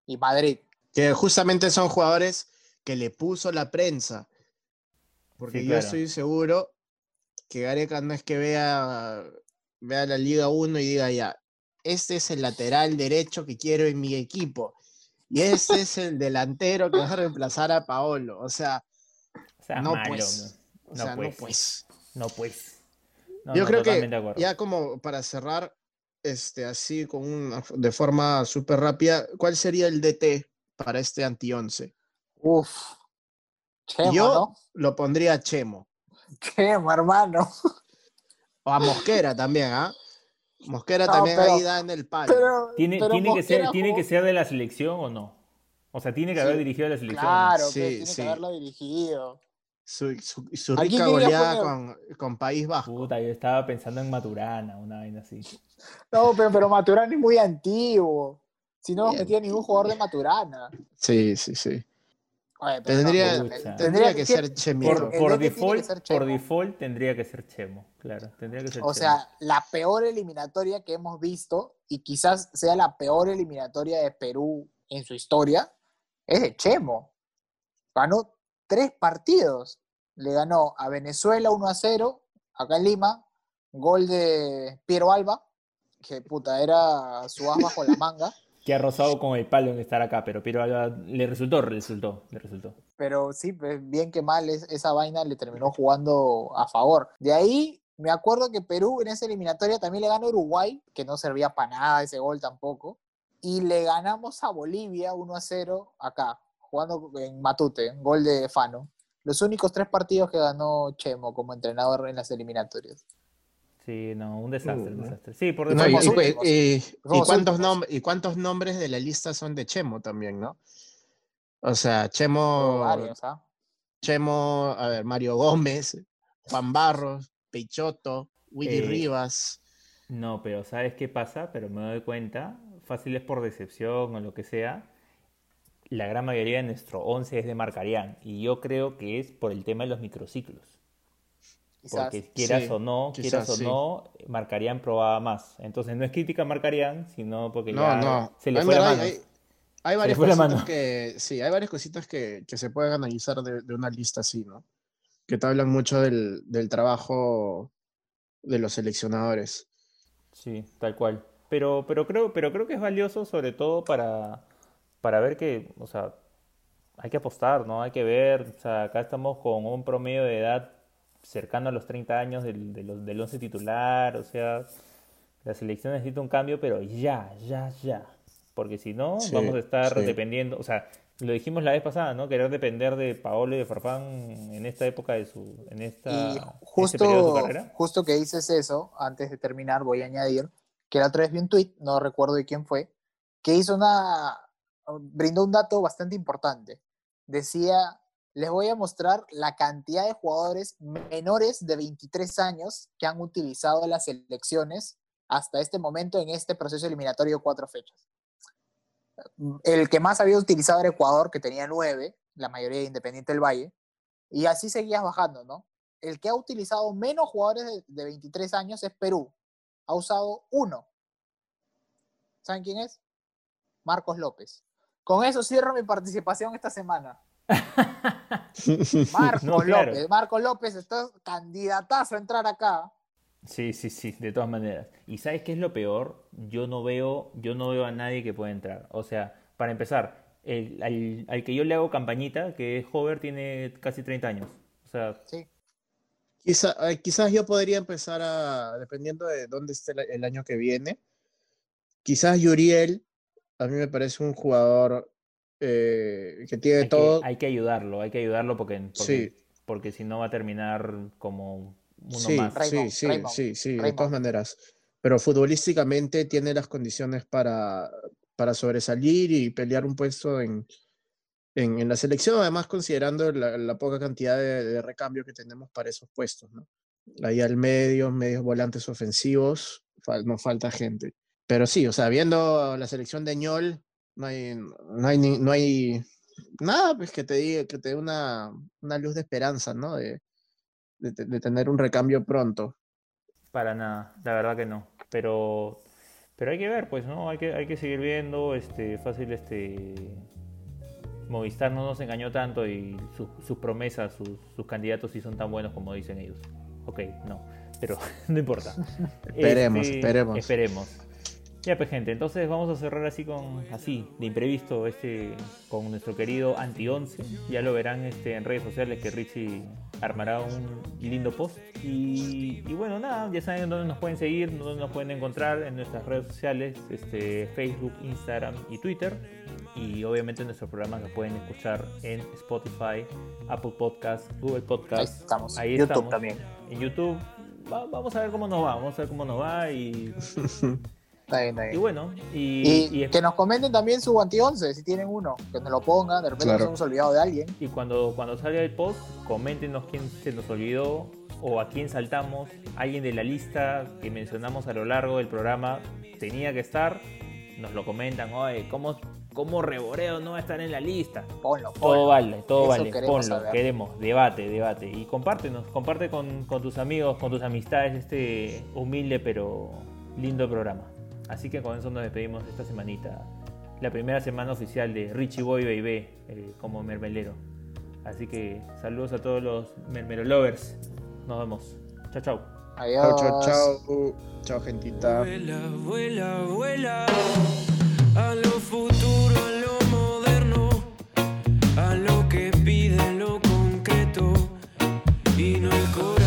S3: Y Madrid.
S2: Que justamente son jugadores que le puso la prensa. Porque
S1: Sí,
S2: yo
S1: claro.
S2: estoy seguro que Gareca no es que vea, vea la Liga 1 y diga ya, este es el lateral derecho que quiero en mi equipo. Y este es el delantero que va a reemplazar a Paolo. O sea,
S1: O sea,
S2: no
S1: malo,
S2: pues.
S1: No,
S2: sea,
S1: pues.
S2: no pues.
S1: No, pues. No,
S2: Yo
S1: no,
S2: creo que ya como para cerrar, este, así con una, de forma súper rápida, ¿cuál sería el DT para este anti-11?
S3: Uf. Chemo,
S2: Yo
S3: ¿no?
S2: lo pondría a Chemo.
S3: Chemo, hermano.
S2: O a Mosquera también, ¿ah? Mosquera
S3: No,
S2: también
S3: pero-
S2: ahí da en el palo.
S3: Pero,
S1: ¿Tiene,
S3: pero
S1: tiene, que ser, ¿Tiene que ser de la selección o no? O sea, tiene que
S2: Sí,
S1: haber dirigido a la selección.
S3: Claro,
S2: Sí,
S3: que tiene
S2: sí.
S3: que haberlo dirigido.
S2: Su, su- su
S3: ¿A quién
S2: rica goleada
S3: poner?
S2: con, con País Vasco.
S1: Puta, yo estaba pensando en Maturana, una vaina así.
S3: No, pero, pero Maturana es muy antiguo. Si no nos metía ningún jugador de Maturana.
S2: Sí, sí, sí.
S3: Oye, pero no,
S2: Tendría, tendría que ser Chemito.
S1: Por, default,
S3: ser
S1: por
S3: Chemo.
S1: default tendría que ser Chemo, claro. Tendría que ser
S3: O
S1: Chemo.
S3: sea, la peor eliminatoria que hemos visto, y quizás sea la peor eliminatoria de Perú en su historia, es de Chemo. Ganó tres partidos. Le ganó a Venezuela 1 a 0, acá en Lima, gol de Piero Alba, que puta, era su as bajo la manga.
S1: que ha rozado con el palo en estar acá, pero Piero Alba le resultó, resultó, le resultó.
S3: Pero sí, pues, bien que mal, es- esa vaina le terminó jugando a favor. De ahí, me acuerdo que Perú en esa eliminatoria también le ganó a Uruguay, que no servía para nada ese gol tampoco. Y le ganamos a Bolivia 1 a 0 acá, jugando en Matute, gol de Fano. Los únicos tres partidos que ganó Chemo como entrenador en las eliminatorias.
S1: Sí, no, un desastre, un desastre. Sí, por
S2: No, y,
S3: Somos
S1: default.
S2: y- y- cuántos ¿Y cuántos nombres de la lista son de Chemo también, no? O sea, Chemo,
S3: Varios, ¿ah?
S2: Chemo, a ver, Mario Gómez, Juan Barros, Peichoto, Willy
S1: Eh,
S2: Rivas.
S1: No, pero ¿sabes qué pasa? Pero me doy cuenta, fácil es por decepción o lo que sea. La gran mayoría de nuestro 11 es de Marcarián. Y yo creo que es por el tema de los microciclos.
S3: Quizás.
S1: Porque quieras
S2: Sí,
S1: o no,
S2: quizás
S1: quieras o
S2: sí.
S1: no, Marcarián probaba más. Entonces no es crítica a Marcarián, sino porque
S2: No,
S1: ya
S2: no.
S1: se le
S2: En
S1: fue la
S2: verdad,
S1: mano.
S2: Hay, hay varias cositas que, sí, hay varias cositas que, que se pueden analizar de, de una lista así, ¿no? Que te hablan mucho del, del trabajo de los seleccionadores.
S1: Sí, tal cual. Pero, pero creo, pero creo que es valioso sobre todo para, para ver que, o sea, hay que apostar, ¿no? Hay que ver, o sea, acá estamos con un promedio de edad cercano a los 30 años del, de los- del 11 titular, o sea, la selección necesita un cambio, pero ya, ya, ya. Porque si no,
S2: Sí,
S1: vamos a estar
S2: sí.
S1: dependiendo, o sea, lo dijimos la vez pasada, ¿no? Querer depender de Paolo y de Farfán en esta época de su, en esta,
S3: Y
S1: en este periodo de su
S3: justo,
S1: carrera.
S3: justo que dices eso, antes de terminar, voy a añadir que la otra vez vi un tweet, no recuerdo de quién fue, que hizo una, brindó un dato bastante importante. Decía, les voy a mostrar la cantidad de jugadores menores de 23 años que han utilizado las selecciones hasta este momento en este proceso eliminatorio de cuatro fechas. El que más había utilizado era Ecuador, que tenía nueve, la mayoría de Independiente del Valle, y así seguías bajando, ¿no? el que ha utilizado menos jugadores de 23 años es Perú. Ha usado uno. ¿Saben quién es? Marcos López. Con eso cierro mi participación esta semana. Marco
S1: No, claro.
S3: López, Marco López, estás candidatazo a entrar acá.
S1: Sí, sí, sí, de todas maneras. ¿Y sabes qué es lo peor? Yo no veo, yo no veo a nadie que pueda entrar. O sea, para empezar, el, al, al que yo le hago campañita, que es Hover, tiene casi 30 años. O sea,
S3: Sí.
S2: Quizá- eh, quizás yo podría empezar a, dependiendo de dónde esté el, el año que viene, quizás Yuriel, a mí me parece un jugador eh, que tiene
S1: hay que,
S2: todo.
S1: hay que ayudarlo, hay que ayudarlo porque, porque,
S2: Sí.
S1: porque si no va a terminar como uno
S2: Sí,
S1: más.
S3: Raymond,
S2: sí, sí, sí, sí, de todas maneras. Pero futbolísticamente tiene las condiciones para, para sobresalir y pelear un puesto en, en, en la selección, además considerando la, la poca cantidad de, de recambio que tenemos para esos puestos, ¿no? Ahí al medio, medios volantes ofensivos, fal- nos falta gente. Pero sí, o sea, viendo la selección de Ñol, no hay, no hay, no hay nada pues, que te diga, que te dé una, una luz de esperanza, ¿no? De, de, te- de tener un recambio pronto.
S1: Para nada, la verdad que no. Pero, pero hay que ver, pues, ¿no? Hay que, hay que seguir viendo, este, fácil, este, Movistar no nos engañó tanto y sus, promesas, sus, sus candidatos sí son tan buenos como dicen ellos. Ok, no, pero no importa.
S2: Esperemos,
S1: Este,
S2: esperemos.
S1: Esperemos. Ya pues gente, entonces vamos a cerrar así con así, de imprevisto, este, con nuestro querido Anti 11. Ya lo verán este, en redes sociales que Richie armará un lindo post. Y, y bueno, nada, ya saben dónde nos pueden seguir, dónde nos pueden encontrar en nuestras redes sociales, este, Facebook, Instagram y Twitter. Y obviamente nuestros programas los pueden escuchar en Spotify, Apple Podcast, Google
S3: Ahí
S1: Podcast.
S3: estamos.
S1: Ahí
S3: YouTube
S1: estamos.
S3: también.
S1: En YouTube. Va- vamos a ver cómo nos va, vamos a ver cómo nos va y,
S3: Está bien, está
S1: y
S3: bien.
S1: bueno. Y,
S3: Y,
S1: y-
S3: que nos comenten también su anti 11 si tienen uno, que nos lo pongan, de repente
S2: Claro.
S3: nos hemos olvidado de alguien.
S1: Y cuando, cuando salga el post, coméntenos quién se nos olvidó o a quién saltamos. Alguien de la lista que mencionamos a lo largo del programa tenía que estar. Nos lo comentan, oye, ¿cómo, cómo Reboreo no va a estar en la lista?
S3: Ponlo,
S1: Todo
S3: ponlo.
S1: vale, todo
S3: Eso
S1: vale.
S3: queremos
S1: Ponlo,
S3: saber.
S1: queremos, debate, debate. Y compártenos, comparte con, con tus amigos, con tus amistades este humilde pero lindo programa. Así que con eso nos despedimos esta semanita. La primera semana oficial de Richie Boy Baby eh, como mermelero. Así que saludos a todos los mermelo lovers. Nos vemos. Chao, chao.
S3: Adiós.
S2: Chao, chao, chao. Chao, gentita.
S4: Vuela, vuela, vuela a lo futuro, a lo moderno, a lo que pide lo concreto y no el